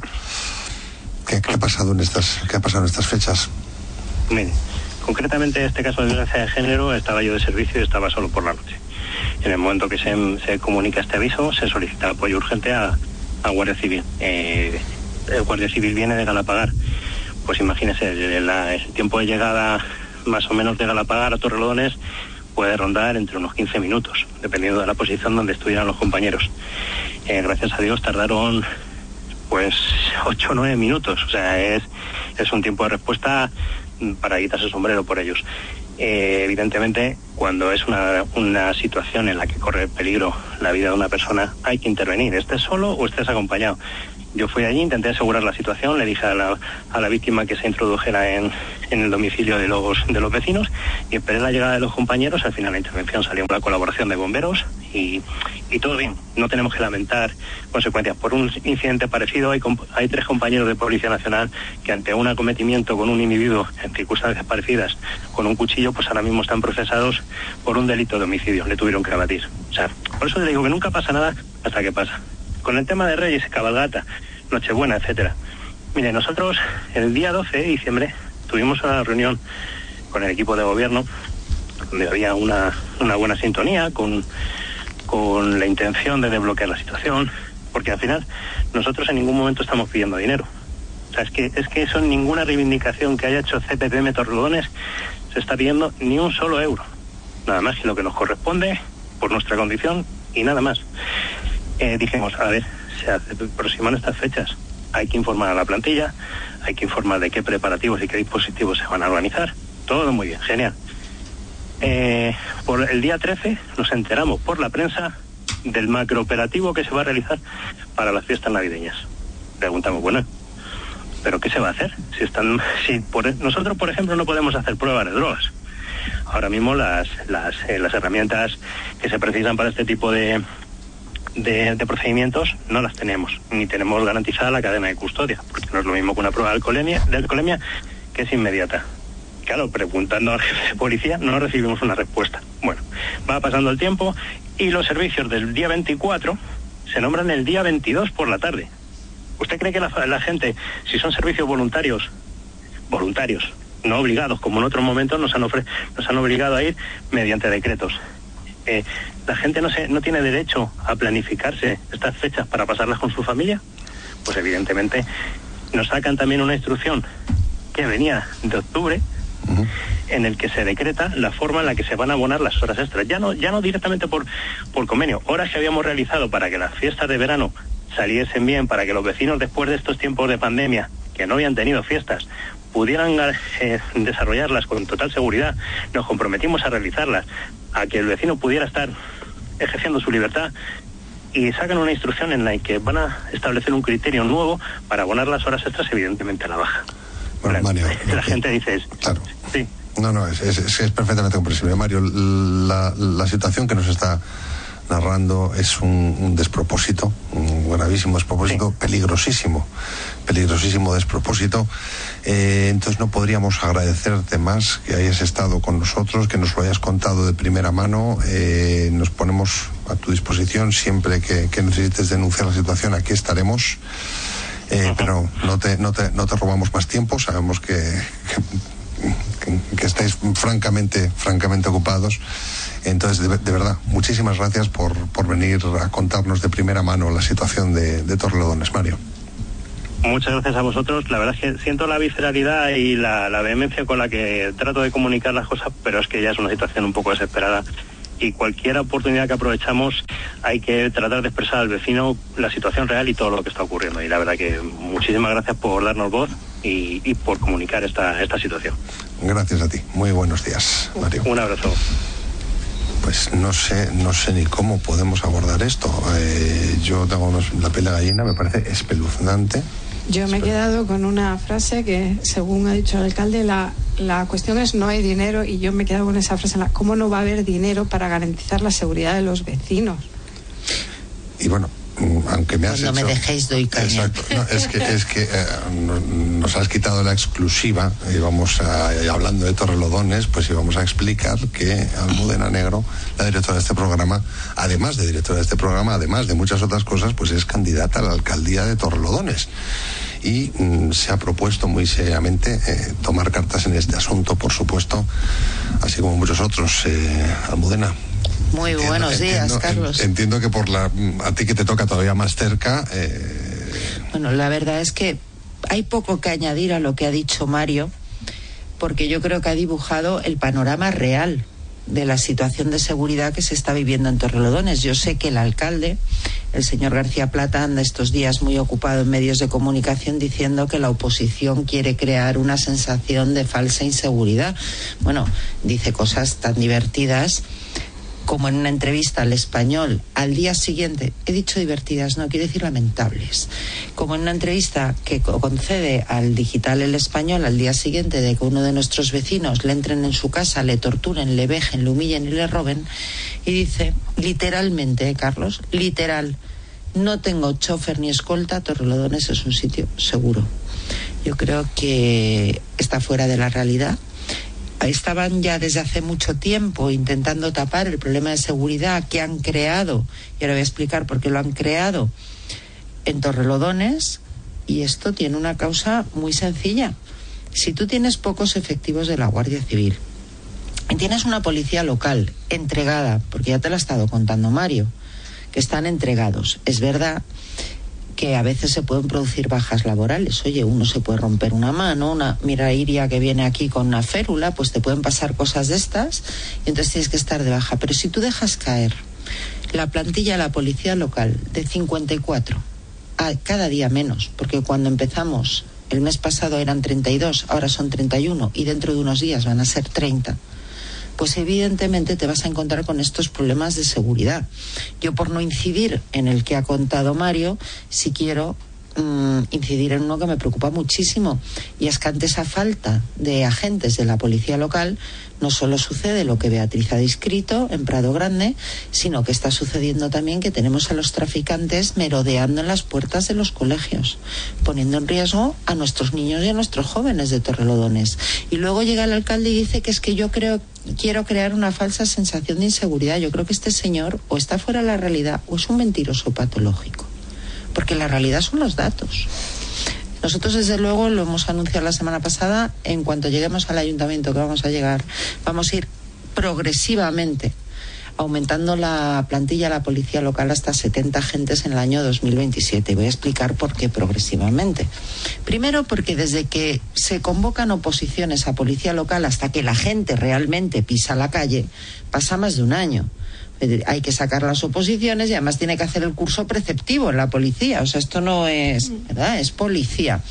¿Qué, ha pasado en estas, qué ha pasado en estas fechas? Mire, concretamente este caso de violencia de género estaba yo de servicio y estaba solo por la noche. En el momento que se, comunica este aviso, se solicita apoyo urgente a, Guardia Civil. Eh, el Guardia Civil viene de Galapagar. Pues imagínese, el, tiempo de llegada más o menos de Galapagar a Torrelodones puede rondar entre unos 15 minutos, dependiendo de la posición donde estuvieran los compañeros. Eh, gracias a Dios tardaron pues 8 o 9 minutos. O sea, es, es un tiempo de respuesta para quitarse el sombrero por ellos. Eh, evidentemente, cuando es una, una, situación en la que corre peligro la vida de una persona, hay que intervenir, estés solo o estés acompañado. Yo fui allí, intenté asegurar la situación, le dije a la, a la víctima que se introdujera en, en, el domicilio de los, de los vecinos y esperé la llegada de los compañeros. Al final la intervención salió la colaboración de bomberos y, y todo bien. No tenemos que lamentar consecuencias. Por un incidente parecido hay, hay tres compañeros de Policía Nacional que ante un acometimiento con un individuo en circunstancias parecidas con un cuchillo, pues ahora mismo están procesados por un delito de homicidio. Le tuvieron que abatir. O sea, por eso le digo que nunca pasa nada hasta que pasa con el tema de Reyes, cabalgata, Nochebuena, etcétera. Mire, nosotros el día 12 de diciembre tuvimos una reunión con el equipo de gobierno donde había una, una buena sintonía con, con la intención de desbloquear la situación, porque al final nosotros en ningún momento estamos pidiendo dinero. O sea, es que, es que eso ninguna reivindicación que haya hecho CPPM Torrelodones se está pidiendo ni un solo euro. Nada más que lo que nos corresponde por nuestra condición y nada más eh, dijimos, a ver, se aproximan estas fechas. hay que informar a la plantilla, hay que informar de qué preparativos y qué dispositivos se van a organizar. Todo muy bien, genial. Eh, por el día 13 nos enteramos por la prensa del macrooperativo que se va a realizar para las fiestas navideñas. Preguntamos, bueno, ¿pero qué se va a hacer? Si están, si por, nosotros, por ejemplo, no podemos hacer pruebas de drogas. Ahora mismo las, las, eh, las herramientas que se precisan para este tipo de, de, de, procedimientos no las tenemos, ni tenemos garantizada la cadena de custodia, porque no es lo mismo que una prueba de alcoholemia, de alcoholemia que es inmediata. Claro, preguntando al jefe de policía no recibimos una respuesta. Bueno, va pasando el tiempo y los servicios del día 24 se nombran el día 22 por la tarde. ¿Usted cree que la, la gente, si son servicios voluntarios, voluntarios, no obligados, como en otros momentos nos han, ofre nos han obligado a ir mediante decretos. Eh, ¿La gente no, se, no tiene derecho a planificarse estas fechas para pasarlas con su familia? Pues evidentemente nos sacan también una instrucción que venía de octubre, uh -huh. en el que se decreta la forma en la que se van a abonar las horas extras. Ya no, ya no directamente por, por convenio, horas que habíamos realizado para que las fiestas de verano saliesen bien, para que los vecinos después de estos tiempos de pandemia, que no habían tenido fiestas, pudieran eh, desarrollarlas con total seguridad, nos comprometimos a realizarlas, a que el vecino pudiera estar ejerciendo su libertad y sacan una instrucción en la que van a establecer un criterio nuevo para abonar las horas extras, evidentemente a la baja. Bueno, Mario, la gente dice es, claro. sí. No, no, es, es, es perfectamente comprensible. Mario, la, la, situación que nos está narrando es un, un despropósito, un gravísimo despropósito, sí. peligrosísimo, peligrosísimo despropósito. Eh, entonces no podríamos agradecerte más que hayas estado con nosotros, que nos lo hayas contado de primera mano. Eh, nos ponemos a tu disposición siempre que, que, necesites denunciar la situación, aquí estaremos. Eh, uh -huh. Pero no te, no, te, no te robamos más tiempo, sabemos que, que, que estáis francamente, francamente ocupados. Entonces, de, de, verdad, muchísimas gracias por, por venir a contarnos de primera mano la situación de, de Torrelodones, Mario. Muchas gracias a vosotros. La verdad es que siento la visceralidad y la, la, vehemencia con la que trato de comunicar las cosas, pero es que ya es una situación un poco desesperada. Y cualquier oportunidad que aprovechamos hay que tratar de expresar al vecino la situación real y todo lo que está ocurriendo. Y la verdad que muchísimas gracias por darnos voz y, y por comunicar esta, esta situación. Gracias a ti. Muy buenos días, Mario. Un abrazo pues no sé, no sé ni cómo podemos abordar esto. Eh, yo tengo unos, la piel de gallina, me parece espeluznante. Yo me he quedado con una frase que, según ha dicho el alcalde, la, la cuestión es no hay dinero y yo me he quedado con esa frase, la, ¿cómo no va a haber dinero para garantizar la seguridad de los vecinos? Y bueno, aunque me has Cuando hecho... me dejéis doy caña. Exacto. No, es que, es que eh, nos has quitado la exclusiva y vamos a, hablando de Torrelodones, pues íbamos a explicar que Almudena Negro, la directora de este programa, además de directora de este programa, además de muchas otras cosas, pues es candidata a la alcaldía de Torrelodones y mm, se ha propuesto muy seriamente eh, tomar cartas en este asunto, por supuesto, así como muchos otros. Eh, Almudena. Muy entiendo, buenos días, entiendo, Carlos. Entiendo que por la a ti que te toca todavía más cerca. Eh... Bueno, la verdad es que hay poco que añadir a lo que ha dicho Mario, porque yo creo que ha dibujado el panorama real de la situación de seguridad que se está viviendo en Torrelodones. Yo sé que el alcalde, el señor García Plata, anda estos días muy ocupado en medios de comunicación diciendo que la oposición quiere crear una sensación de falsa inseguridad. Bueno, dice cosas tan divertidas como en una entrevista al español al día siguiente, he dicho divertidas, no quiero decir lamentables, como en una entrevista que concede al digital el español al día siguiente de que uno de nuestros vecinos le entren en su casa, le torturen, le vejen, le humillen y le roben, y dice, literalmente, ¿eh, Carlos, literal, no tengo chofer ni escolta, Torrelodones es un sitio seguro. Yo creo que está fuera de la realidad, estaban ya desde hace mucho tiempo intentando tapar el problema de seguridad que han creado, y ahora voy a explicar por qué lo han creado, en Torrelodones, y esto tiene una causa muy sencilla. Si tú tienes pocos efectivos de la Guardia Civil y tienes una policía local entregada, porque ya te lo ha estado contando Mario, que están entregados, es verdad que a veces se pueden producir bajas laborales. Oye, uno se puede romper una mano, una mira Iria que viene aquí con una férula, pues te pueden pasar cosas de estas y entonces tienes que estar de baja. Pero si tú dejas caer la plantilla de la policía local de 54 a cada día menos, porque cuando empezamos el mes pasado eran 32, ahora son 31 y dentro de unos días van a ser 30 pues evidentemente te vas a encontrar con estos problemas de seguridad. Yo por no incidir en el que ha contado Mario, si quiero mm, incidir en uno que me preocupa muchísimo y es que ante esa falta de agentes de la policía local no solo sucede lo que Beatriz ha descrito en Prado Grande, sino que está sucediendo también que tenemos a los traficantes merodeando en las puertas de los colegios, poniendo en riesgo a nuestros niños y a nuestros jóvenes de Torrelodones. Y luego llega el alcalde y dice que es que yo creo quiero crear una falsa sensación de inseguridad. Yo creo que este señor o está fuera de la realidad o es un mentiroso patológico. Porque la realidad son los datos. Nosotros, desde luego, lo hemos anunciado la semana pasada, en cuanto lleguemos al ayuntamiento, que vamos a llegar, vamos a ir progresivamente aumentando la plantilla de la policía local hasta 70 agentes en el año 2027. Voy a explicar por qué progresivamente. Primero, porque desde que se convocan oposiciones a policía local hasta que la gente realmente pisa la calle, pasa más de un año hay que sacar las oposiciones y además tiene que hacer el curso preceptivo en la policía. O sea, esto no es, ¿verdad? Es policía.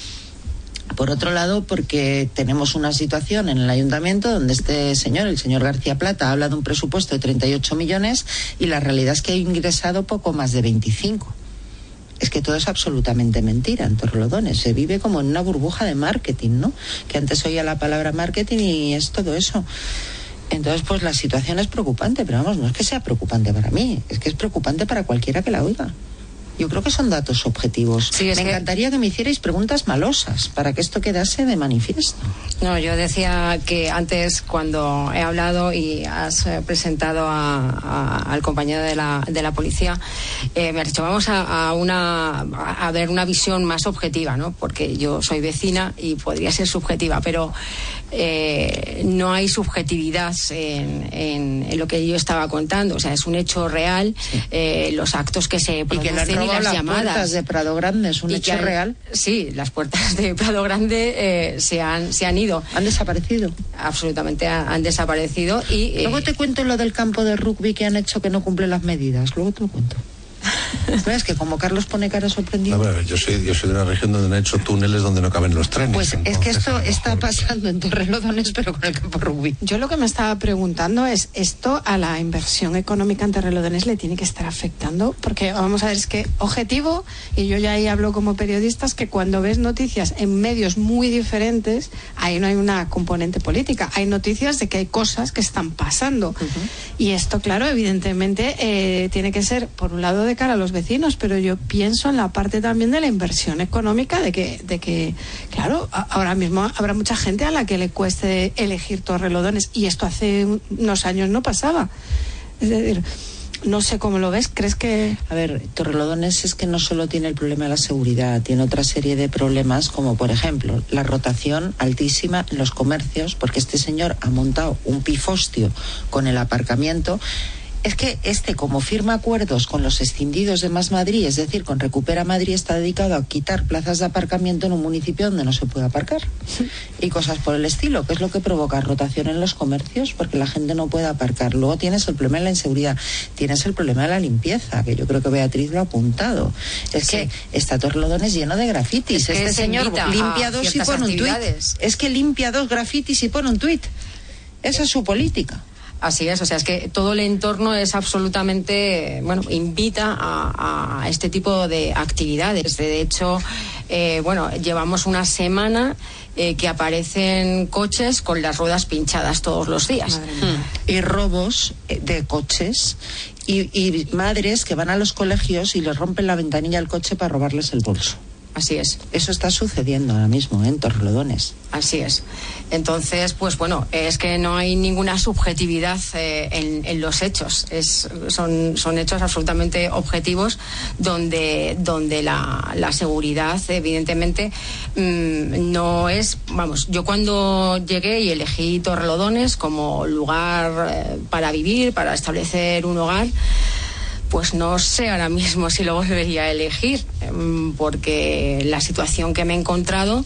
Por otro lado, porque tenemos una situación en el ayuntamiento donde este señor, el señor García Plata, habla de un presupuesto de 38 millones y la realidad es que ha ingresado poco más de 25. Es que todo es absolutamente mentira en Torrelodones. Se vive como en una burbuja de marketing, ¿no? Que antes oía la palabra marketing y es todo eso. Entonces, pues la situación es preocupante, pero vamos, no es que sea preocupante para mí, es que es preocupante para cualquiera que la oiga. Yo creo que son datos objetivos. me encantaría que me hicierais preguntas malosas para que esto quedase de manifiesto. No, yo decía que antes cuando he hablado y has eh, presentado al compañero de la, de la policía, eh, me has dicho vamos a, una a ver una visión más objetiva, ¿no? Porque yo soy vecina y podría ser subjetiva, pero eh, no hay subjetividad en, lo que yo estaba contando. O sea, es un hecho real eh, los actos que se producen y, que las, llamadas. puertas de Prado Grande es un hecho real. Sí, las puertas de Prado Grande eh, se, han, se han ido. ¿Han desaparecido? Absolutamente han, desaparecido. y Luego te cuento lo del campo de rugby que han hecho que no cumple las medidas. Luego te lo cuento. Es que como Carlos pone cara sorprendido. yo, soy, yo soy de una región donde han hecho túneles donde no caben los trenes. Pues es que esto está pasando en Torrelodones, pero con el campo rugby. Yo lo que me estaba preguntando es, ¿esto a la inversión económica en Torrelodones le tiene que estar afectando? Porque vamos a ver, es que objetivo, y yo ya ahí hablo como periodista, es que cuando ves noticias en medios muy diferentes, ahí no hay una componente política, hay noticias de que hay cosas que están pasando. Y esto, claro, evidentemente eh, tiene que ser, por un lado, de cara a los vecinos, pero yo pienso en la parte también de la inversión económica, de que, de que claro, ahora mismo habrá mucha gente a la que le cueste elegir Torrelodones y esto hace unos años no pasaba. Es decir, no sé cómo lo ves, ¿crees que...? A ver, Torrelodones es que no solo tiene el problema de la seguridad, tiene otra serie de problemas como, por ejemplo, la rotación altísima en los comercios, porque este señor ha montado un pifostio con el aparcamiento es que este, como firma acuerdos con los escindidos de Más Madrid, es decir, con Recupera Madrid, está dedicado a quitar plazas de aparcamiento en un municipio donde no se puede aparcar. Y cosas por el estilo, que es lo que provoca rotación en los comercios, porque la gente no puede aparcar. Luego tienes el problema de la inseguridad, tienes el problema de la limpieza, que yo creo que Beatriz lo ha apuntado. Es que está Torlodones lleno de grafitis. este señor limpia dos y pone un tuit. Es que limpia dos grafitis y pone un tuit. Esa es su política. Así es, o sea, es que todo el entorno es absolutamente, bueno, invita a, este tipo de actividades. De hecho, eh, bueno, llevamos una semana eh, que aparecen coches con las ruedas pinchadas todos los días. Y robos eh, de coches y, y madres que van a los colegios y les rompen la ventanilla del coche para robarles el bolso. Así es. Eso está sucediendo ahora mismo ¿eh? en Torrelodones. Así es. Entonces, pues bueno, es que no hay ninguna subjetividad eh, en, los hechos. Es, son, son hechos absolutamente objetivos donde, donde la, seguridad, evidentemente, mm, no es. Vamos, yo cuando llegué y elegí Torrelodones como lugar eh, para vivir, para establecer un hogar, pues no sé ahora mismo si lo volvería a elegir, em, porque la situación que me he encontrado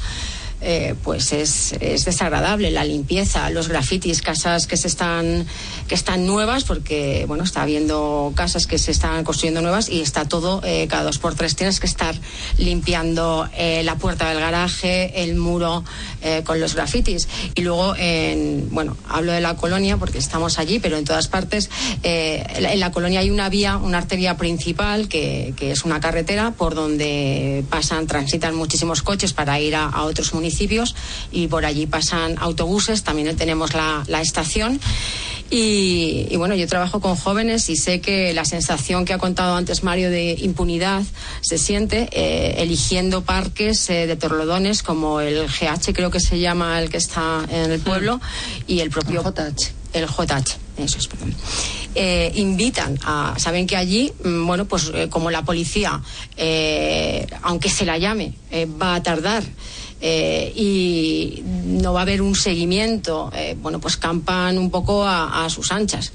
eh, pues es, es, desagradable. La limpieza, los grafitis, casas que se están que están nuevas, porque bueno está habiendo casas que se están construyendo nuevas y está todo eh, cada dos por tres tienes que estar limpiando eh, la puerta del garaje, el muro con los grafitis y luego en bueno hablo de la colonia porque estamos allí, pero en todas partes en la colonia hay una vía, una arteria principal que, que es una carretera por donde pasan transitan muchísimos coches para ir a, a otros municipios y por allí pasan autobuses, también tenemos la, estación. Y, bueno, yo trabajo con jóvenes y sé que la sensación que ha contado antes Mario de impunidad se siente eh, eligiendo parques eh, de torlodones como el GH, creo que se llama el que está en el pueblo, y el propio JH. El JH, eso es, perdón. Eh, invitan a. Saben que allí, mm, bueno, pues como la policía, aunque se la llame, va a tardar eh, y no va a haber un seguimiento, eh, bueno, pues campan un poco a, sus anchas.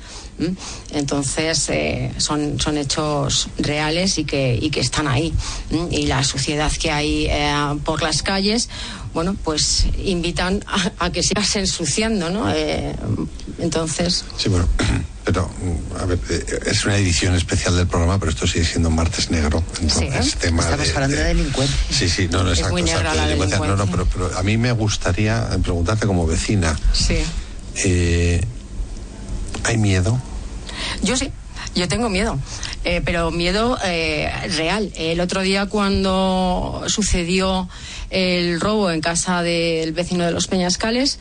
Entonces, eh, son, son hechos reales y que, y que están ahí. Y la suciedad que hay por las calles, bueno, pues invitan a, que sigas ensuciando, ¿no? entonces. Sí, bueno pero a ver, eh, es una edición especial del programa, pero esto sigue siendo martes negro. Entonces, tema Estamos hablando de, delincuencia. Sí, sí, no, no, exacto, es exacto, No, no, pero, pero, a mí me gustaría preguntarte como vecina. Sí. Eh, ¿Hay miedo? Yo sí. Yo tengo miedo, eh, pero miedo real. El otro día cuando sucedió el robo en casa del vecino de los Peñascales,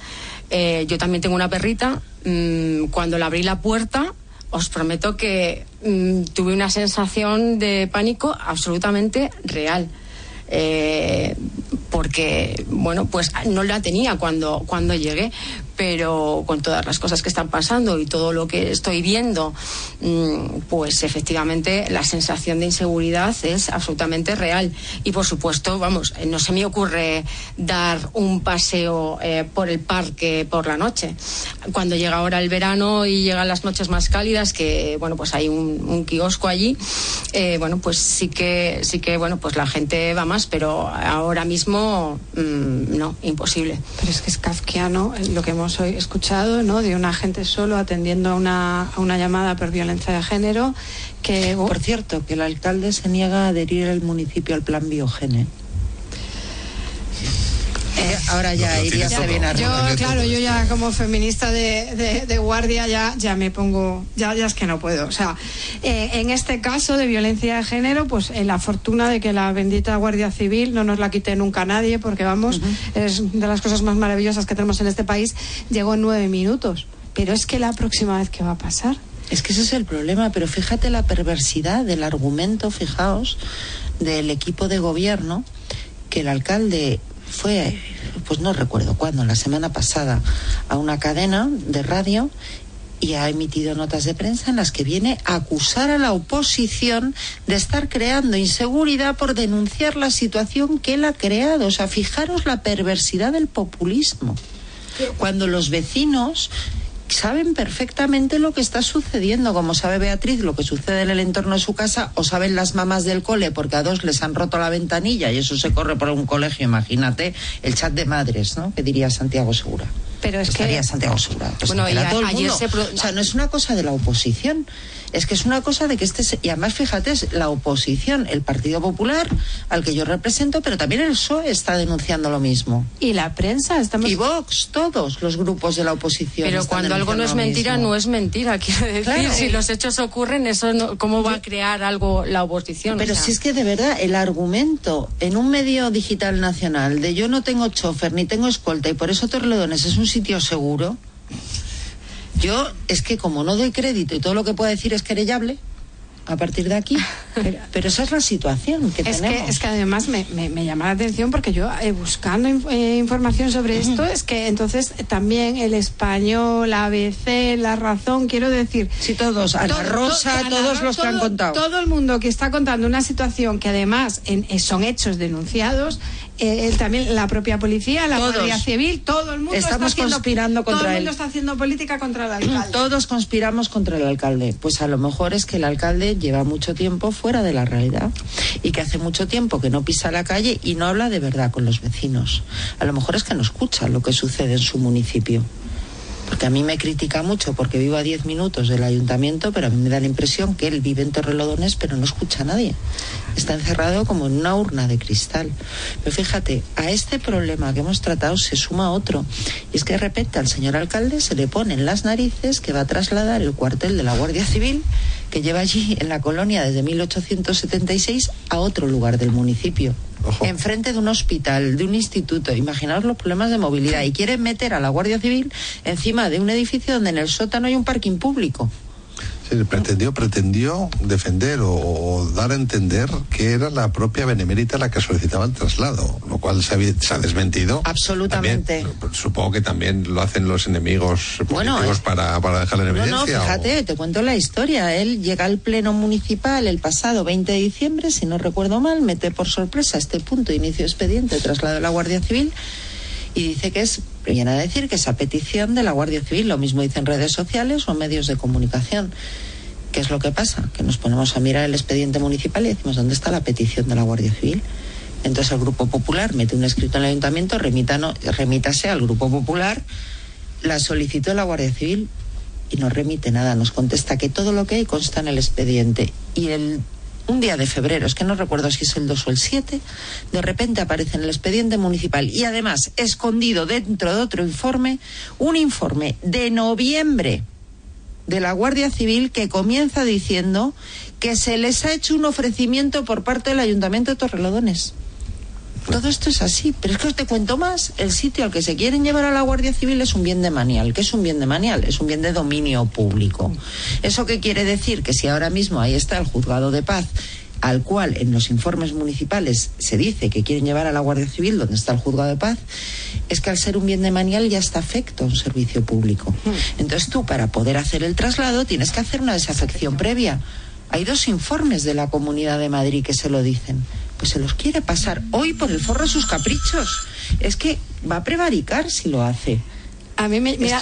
yo también tengo una perrita. Mm, cuando le abrí la puerta, os prometo que mm, tuve una sensación de pánico absolutamente real. Eh, porque, bueno, pues no la tenía cuando, cuando llegué, pero con todas las cosas que están pasando y todo lo que estoy viendo, mm, pues efectivamente la sensación de inseguridad es absolutamente real. Y por supuesto, vamos, eh, no se me ocurre dar un paseo eh, por el parque por la noche. Cuando llega ahora el verano y llegan las noches más cálidas, que bueno, pues hay un, kiosco allí, eh, bueno, pues sí que, sí que, bueno, pues la gente va más, pero ahora mismo mm, no, imposible. Pero es que es kafkiano lo que hemos he escuchado, ¿no? De un agente solo atendiendo a una, a una llamada por violencia de género. Que, Por cierto, que el alcalde se niega a adherir el municipio al plan Biogene. Eh, ahora ya iría bien Yo, claro, yo ya como feminista de, guardia ya, ya me pongo, ya, ya es que no puedo. O sea, eh, en este caso de violencia de género, pues en la fortuna de que la bendita Guardia Civil no nos la quite nunca nadie, porque vamos, es de las cosas más maravillosas que tenemos en este país, llegó en nueve minutos. Pero es que la próxima vez que va a pasar. Es que ese es el problema, pero fíjate la perversidad del argumento, fijaos, del equipo de gobierno, que el alcalde fue, pues no recuerdo cuándo, la semana pasada, a una cadena de radio y ha emitido notas de prensa en las que viene a acusar a la oposición de estar creando inseguridad por denunciar la situación que él ha creado. O sea, fijaros la perversidad del populismo. Cuando los vecinos saben perfectamente lo que está sucediendo, como sabe Beatriz lo que sucede en el entorno de su casa, o saben las mamás del cole porque a dos les han roto la ventanilla y eso se corre por un colegio, imagínate, el chat de madres, ¿no? Que diría Santiago Segura. Pero es Estaría Santiago Segura. Pues bueno, todo el mundo. O sea, no es una cosa de la oposición es que es una cosa de que este y además fíjate es la oposición el Partido Popular al que yo represento pero también el PSOE está denunciando lo mismo y la prensa estamos y Vox todos los grupos de la oposición pero cuando algo no es mentira no es mentira quiero decir si los hechos ocurren eso no, cómo va a crear algo la oposición pero si es que de verdad el argumento en un medio digital nacional de yo no tengo chofer ni tengo escolta y por eso Torledones es un sitio seguro yo es que como no doy crédito y todo lo que puedo decir es querellable, a partir de aquí. Pero, esa es la situación que es tenemos. Que, es que además me, me, llama la atención porque yo eh, buscando eh, información sobre esto es que entonces también el español, la ABC, la razón, quiero decir... Sí, todos, Ana Rosa, todos los que han contado. Todo el mundo que está contando una situación que además en, eh, son hechos denunciados, también la propia policía, la Guardia Civil, todo el mundo estamos está conspirando contra todo el mundo está haciendo política contra el alcalde. Todos conspiramos contra el alcalde. Pues a lo mejor es que el alcalde lleva mucho tiempo fuera fuera de la realidad y que hace mucho tiempo que no pisa la calle y no habla de verdad con los vecinos. A lo mejor es que no escucha lo que sucede en su municipio porque a mí me critica mucho porque vivo a 10 minutos del ayuntamiento, pero a mí me da la impresión que él vive en Torrelodones, pero no escucha a nadie. Está encerrado como en una urna de cristal. Pero fíjate, a este problema que hemos tratado se suma otro. Y es que de repente al señor alcalde se le pone en las narices que va a trasladar el cuartel de la Guardia Civil que lleva allí en la colonia desde 1876 a otro lugar del municipio. Enfrente de un hospital, de un instituto, imaginaos los problemas de movilidad. Y quieren meter a la Guardia Civil encima de un edificio donde en el sótano hay un parking público pretendió, pretendió defender o, dar a entender que era la propia Benemérita la que solicitaba el traslado, lo cual se ha, desmentido. Absolutamente. supongo que también lo hacen los enemigos políticos para, para dejarle en evidencia. No, no, fíjate, te cuento la historia. Él llega al pleno municipal el pasado 20 de diciembre, si no recuerdo mal, mete por sorpresa este punto inicio expediente, traslado de la Guardia Civil y dice que es, viene a decir que esa petición de la Guardia Civil, lo mismo dice en redes sociales o medios de comunicación. ¿Qué es lo que pasa? Que nos ponemos a mirar el expediente municipal y decimos, ¿dónde está la petición de la Guardia Civil? Entonces el Grupo Popular mete un escrito en el ayuntamiento, remítase al Grupo Popular la solicitud de la Guardia Civil y no remite nada, nos contesta que todo lo que hay consta en el expediente. Y el un día de febrero, es que no recuerdo si es el 2 o el 7, de repente aparece en el expediente municipal y además escondido dentro de otro informe, un informe de noviembre de la Guardia Civil que comienza diciendo que se les ha hecho un ofrecimiento por parte del Ayuntamiento de Torrelodones. Todo esto es así, pero es que os te cuento más. El sitio al que se quieren llevar a la Guardia Civil es un bien de manial. ¿Qué es un bien de manial? Es un bien de dominio público. ¿Eso qué quiere decir? Que si ahora mismo ahí está el juzgado de paz al cual en los informes municipales se dice que quieren llevar a la Guardia Civil, donde está el juzgado de paz, es que al ser un bien de manial ya está afecto a un servicio público. Hmm. Entonces tú, para poder hacer el traslado, tienes que hacer una desafección previa. Hay dos informes de la Comunidad de Madrid que se lo dicen pues se los quiere pasar hoy por el forro sus caprichos. Es que va a prevaricar si lo hace. A mí me, mira,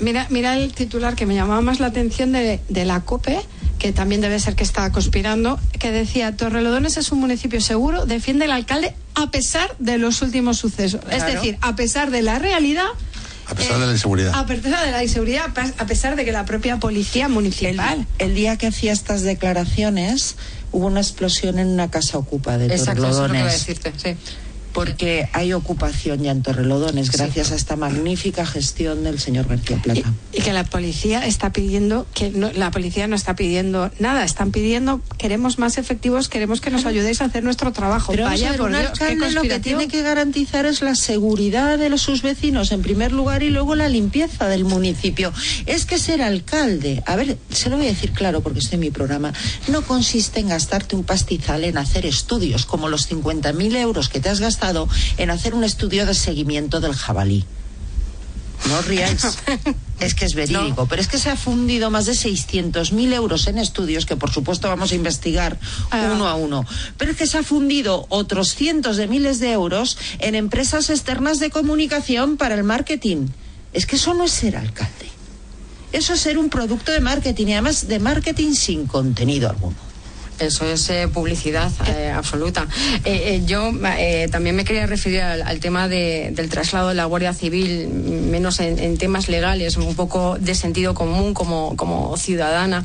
mira, mira, el titular que me llamaba más la atención de, de, la COPE, que también debe ser que está conspirando, que decía Torrelodones es un municipio seguro, defiende el alcalde a pesar de los últimos sucesos. Es decir, a pesar de la realidad a pesar de la inseguridad. A pesar de la inseguridad, a pesar de que la propia policía municipal. El, día que hacía estas declaraciones, hubo una explosión en una casa ocupa de Exacto. Eso es lo que decirte, sí porque hay ocupación ya en Torrelodones gracias a esta magnífica gestión del señor García Plata. Y, que la policía está pidiendo, que la policía no está pidiendo nada, están pidiendo, queremos más efectivos, queremos que nos ayudéis a hacer nuestro trabajo. Pero Vaya, por un alcalde lo que tiene que garantizar es la seguridad de los, sus vecinos en primer lugar y luego la limpieza del municipio. Es que ser alcalde, a ver, se lo voy a decir claro porque estoy en mi programa, no consiste en gastarte un pastizal en hacer estudios como los 50.000 euros que te has gastado en hacer un estudio de seguimiento del jabalí. No ríais. Es que es verídico, pero es que se ha fundido más de 600.000 euros en estudios que por supuesto vamos a investigar ah. uno a uno. Pero es que se ha fundido otros cientos de miles de euros en empresas externas de comunicación para el marketing. Es que eso no es ser alcalde. Eso es ser un producto de marketing y además de marketing sin contenido alguno. Eso es eh, publicidad eh, absoluta. Eh, yo también me quería referir al, tema del traslado de la Guardia Civil, menos en, temas legales, un poco de sentido común como, como ciudadana.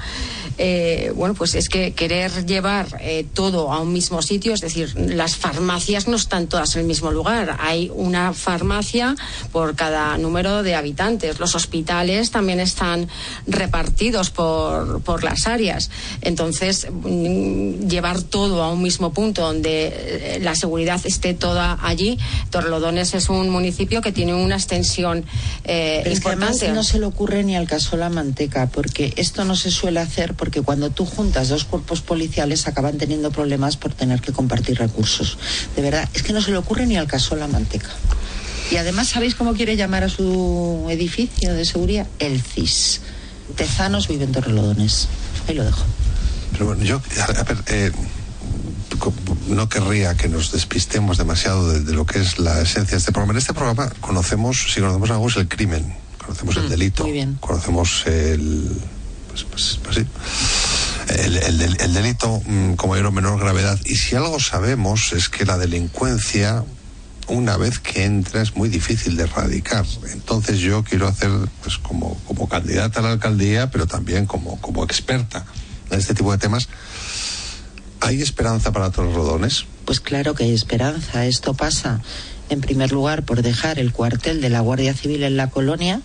Eh, bueno, pues es que querer llevar eh, todo a un mismo sitio, es decir, las farmacias no están todas en el mismo lugar. Hay una farmacia por cada número de habitantes. Los hospitales también están repartidos por, por las áreas. Entonces, mm, llevar todo a un mismo punto donde eh, la seguridad esté toda allí. Torlodones es un municipio que tiene una extensión eh, importante. no se le ocurre ni al caso la manteca, porque esto no se suele hacer porque cuando tú juntas dos cuerpos policiales acaban teniendo problemas por tener que compartir recursos. De verdad, es que no se le ocurre ni al caso la manteca. Y además, ¿sabéis cómo quiere llamar a su edificio de seguridad? El CIS. Tezanos viven en Torrelodones. Ahí lo dejo. Pero bueno, yo, a ver, eh, no querría que nos despistemos demasiado de, lo que es la esencia de este programa. En este programa conocemos, si conocemos algo, es el crimen, conocemos el mm, delito, conocemos el, pues, pues. El, el- el delito mm, como o menor gravedad. Y si algo sabemos es que la delincuencia, una vez que entra, es muy difícil de erradicar. Entonces yo quiero hacer, pues como, como candidata a la alcaldía, pero también como, como experta en este tipo de temas, ¿hay esperanza para Torres Rodones? Pues claro que hay esperanza. Esto pasa, en primer lugar, por dejar el cuartel de la Guardia Civil en la colonia,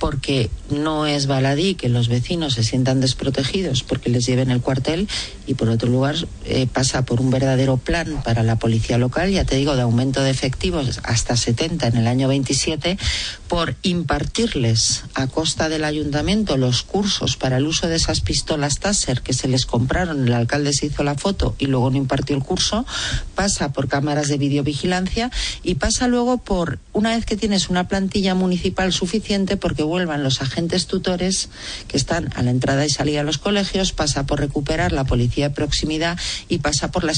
porque no es baladí que los vecinos se sientan desprotegidos porque les lleven el cuartel y por otro lugar eh, pasa por un verdadero plan para la policía local, ya te digo, de aumento de efectivos hasta 70 en el año 27 por impartirles a costa del ayuntamiento los cursos para el uso de esas pistolas Taser que se les compraron, el alcalde se hizo la foto y luego no impartió el curso, pasa por cámaras de videovigilancia y pasa luego por, una vez que tienes una plantilla municipal suficiente, porque vuelvan los agentes tutores que están a la entrada y salida de los colegios, pasa por recuperar la policía de proximidad y pasa por la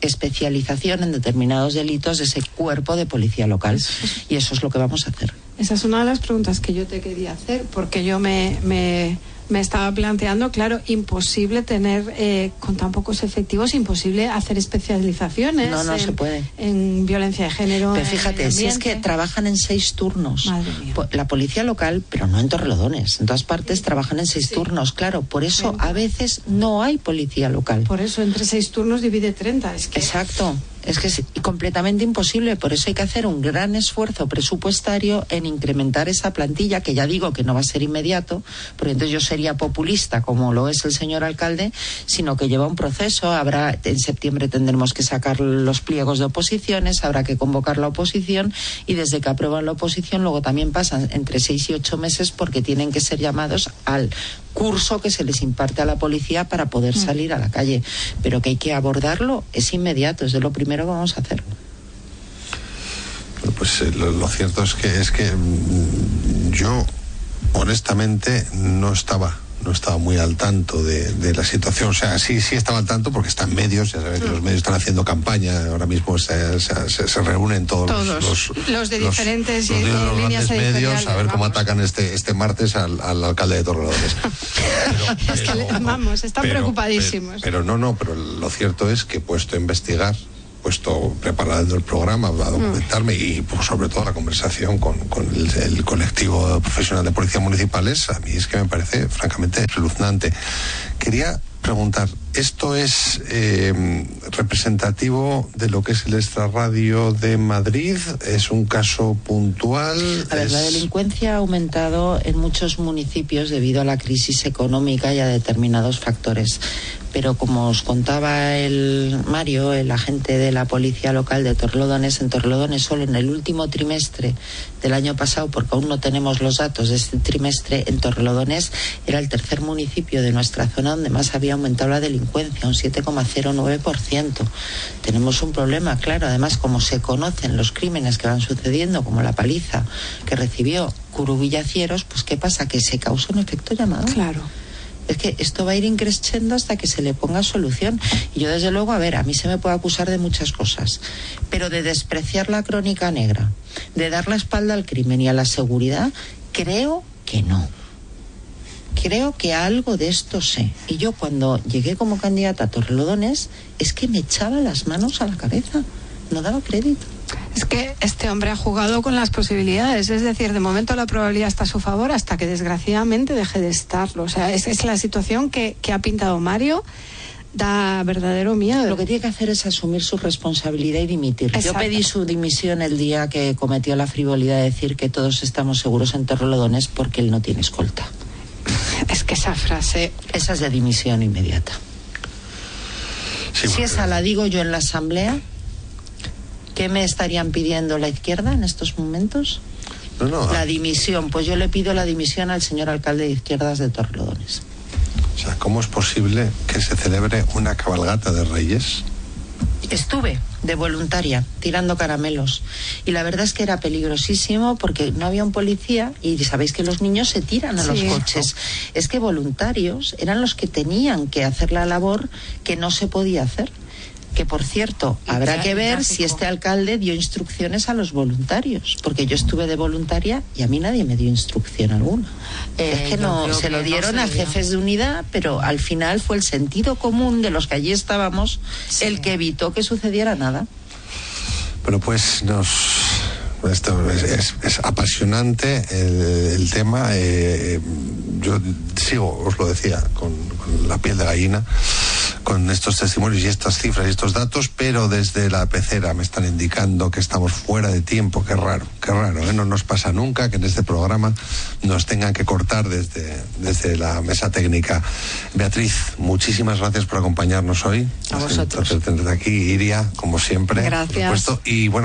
especialización en determinados delitos de ese cuerpo de policía local. Y eso es lo que vamos a hacer. Esa es una de las preguntas que yo te quería hacer, porque yo me, me, me estaba planteando, claro, imposible tener eh, con tan pocos efectivos, imposible hacer especializaciones No, no en, se puede. en violencia de género. Pero fíjate, si es que trabajan en seis turnos. Po- La policía local, pero no en Torrelodones. En todas partes trabajan en seis turnos, claro. Por eso a veces no hay policía local. Por eso entre seis turnos divide 30. Es que... Exacto. Es que es completamente imposible. Por eso hay que hacer un gran esfuerzo presupuestario en incrementar esa plantilla, que ya digo que no va a ser inmediato, porque entonces yo sería populista, como lo es el señor alcalde, sino que lleva un proceso. Habrá, en septiembre tendremos que sacar los pliegos de oposiciones, habrá que convocar la oposición y desde que aprueban la oposición luego también pasan entre seis y ocho meses porque tienen que ser llamados al curso que se les imparte a la policía para poder salir a la calle. Pero que hay que abordarlo es inmediato, es de lo primero que vamos a hacer. Pues eh, lo, lo cierto es que es que mm, yo honestamente no estaba no estaba muy al tanto de, de la situación. O sea, sí, sí estaba al tanto porque están medios, ya saben que los medios están haciendo campaña, ahora mismo se, se- se- se reúnen todos, Todos, los, los de diferentes los eh, de los líneas medios a ver cómo vamos. atacan este, este martes al, al alcalde de Torrelodones. Es que vamos, están Pero- preocupadísimos. Pero no, no, pero lo cierto es que he puesto a investigar, puesto preparando el programa, a documentarme y pues, sobre todo la conversación con, con el, el colectivo profesional de policía municipales, a mí es que me parece francamente espeluznante. Quería preguntar, ¿esto es eh, representativo de lo que es el extrarradio de Madrid? ¿Es un caso puntual? A ver, la ¿Es- delincuencia ha aumentado en muchos municipios debido a la crisis económica y a determinados factores. Pero como os contaba el Mario, el agente de la policía local de Torlodones, en Torlodones solo en el último trimestre del año pasado, porque aún no tenemos los datos de este trimestre, en Torlodones era el tercer municipio de nuestra zona donde más había aumentado la delincuencia, un 7,09%. Tenemos un problema, claro, además como se conocen los crímenes que van sucediendo, como la paliza que recibió Curubillacieros, pues ¿qué pasa? Que se causa un efecto llamado. Claro. Es que esto va a ir increciendo hasta que se le ponga solución. Y yo, desde luego, a ver, a mí se me puede acusar de muchas cosas, pero de despreciar la crónica negra, de dar la espalda al crimen y a la seguridad, creo que no. Creo que algo de esto sé. Y yo, cuando llegué como candidata a Torrelodones, es que me echaba las manos a la cabeza. No daba crédito. Es que este hombre ha jugado con las posibilidades, es decir, de momento la probabilidad está a su favor hasta que desgraciadamente deje de estarlo. O sea, es, es la situación que, que ha pintado Mario, da verdadero miedo. Lo que tiene que hacer es asumir su responsabilidad y dimitir. Yo Exacto. pedí su dimisión el día que cometió la frivolidad de decir que todos estamos seguros en Torrelodones porque él no tiene escolta. Es que esa frase. Esa es de dimisión inmediata. si esa la digo yo en la asamblea, ¿qué me estarían pidiendo la izquierda en estos momentos? No, no, La dimisión. Pues yo le pido la dimisión al señor alcalde de izquierdas de Torrelodones. o sea, ¿cómo es posible que se celebre una cabalgata de reyes? Estuve de voluntaria tirando caramelos y la verdad es que era peligrosísimo porque no había un policía y sabéis que los niños se tiran a los Sí. coches. Es que voluntarios eran los que tenían que hacer la labor que no se podía hacer. Que por cierto, habrá que ver si este alcalde dio instrucciones a los voluntarios, porque yo estuve de voluntaria y a mí nadie me dio instrucción alguna. Eh, es que no, se que lo no dieron se a jefes de unidad, pero al final fue el sentido común de los que allí estábamos el que evitó que sucediera nada. Bueno, pues nos. Esto es, es- es apasionante el, el tema. eh, yo sigo, os lo decía, con, con la piel de gallina, con estos testimonios y estas cifras y estos datos, pero desde la pecera me están indicando que estamos fuera de tiempo. Qué raro, qué raro. ¿eh? No nos pasa nunca que en este programa nos tengan que cortar desde, desde la mesa técnica. Beatriz, muchísimas gracias por acompañarnos hoy. A vosotros. Aquí, Iria, como siempre. por Gracias. supuesto. Y bueno.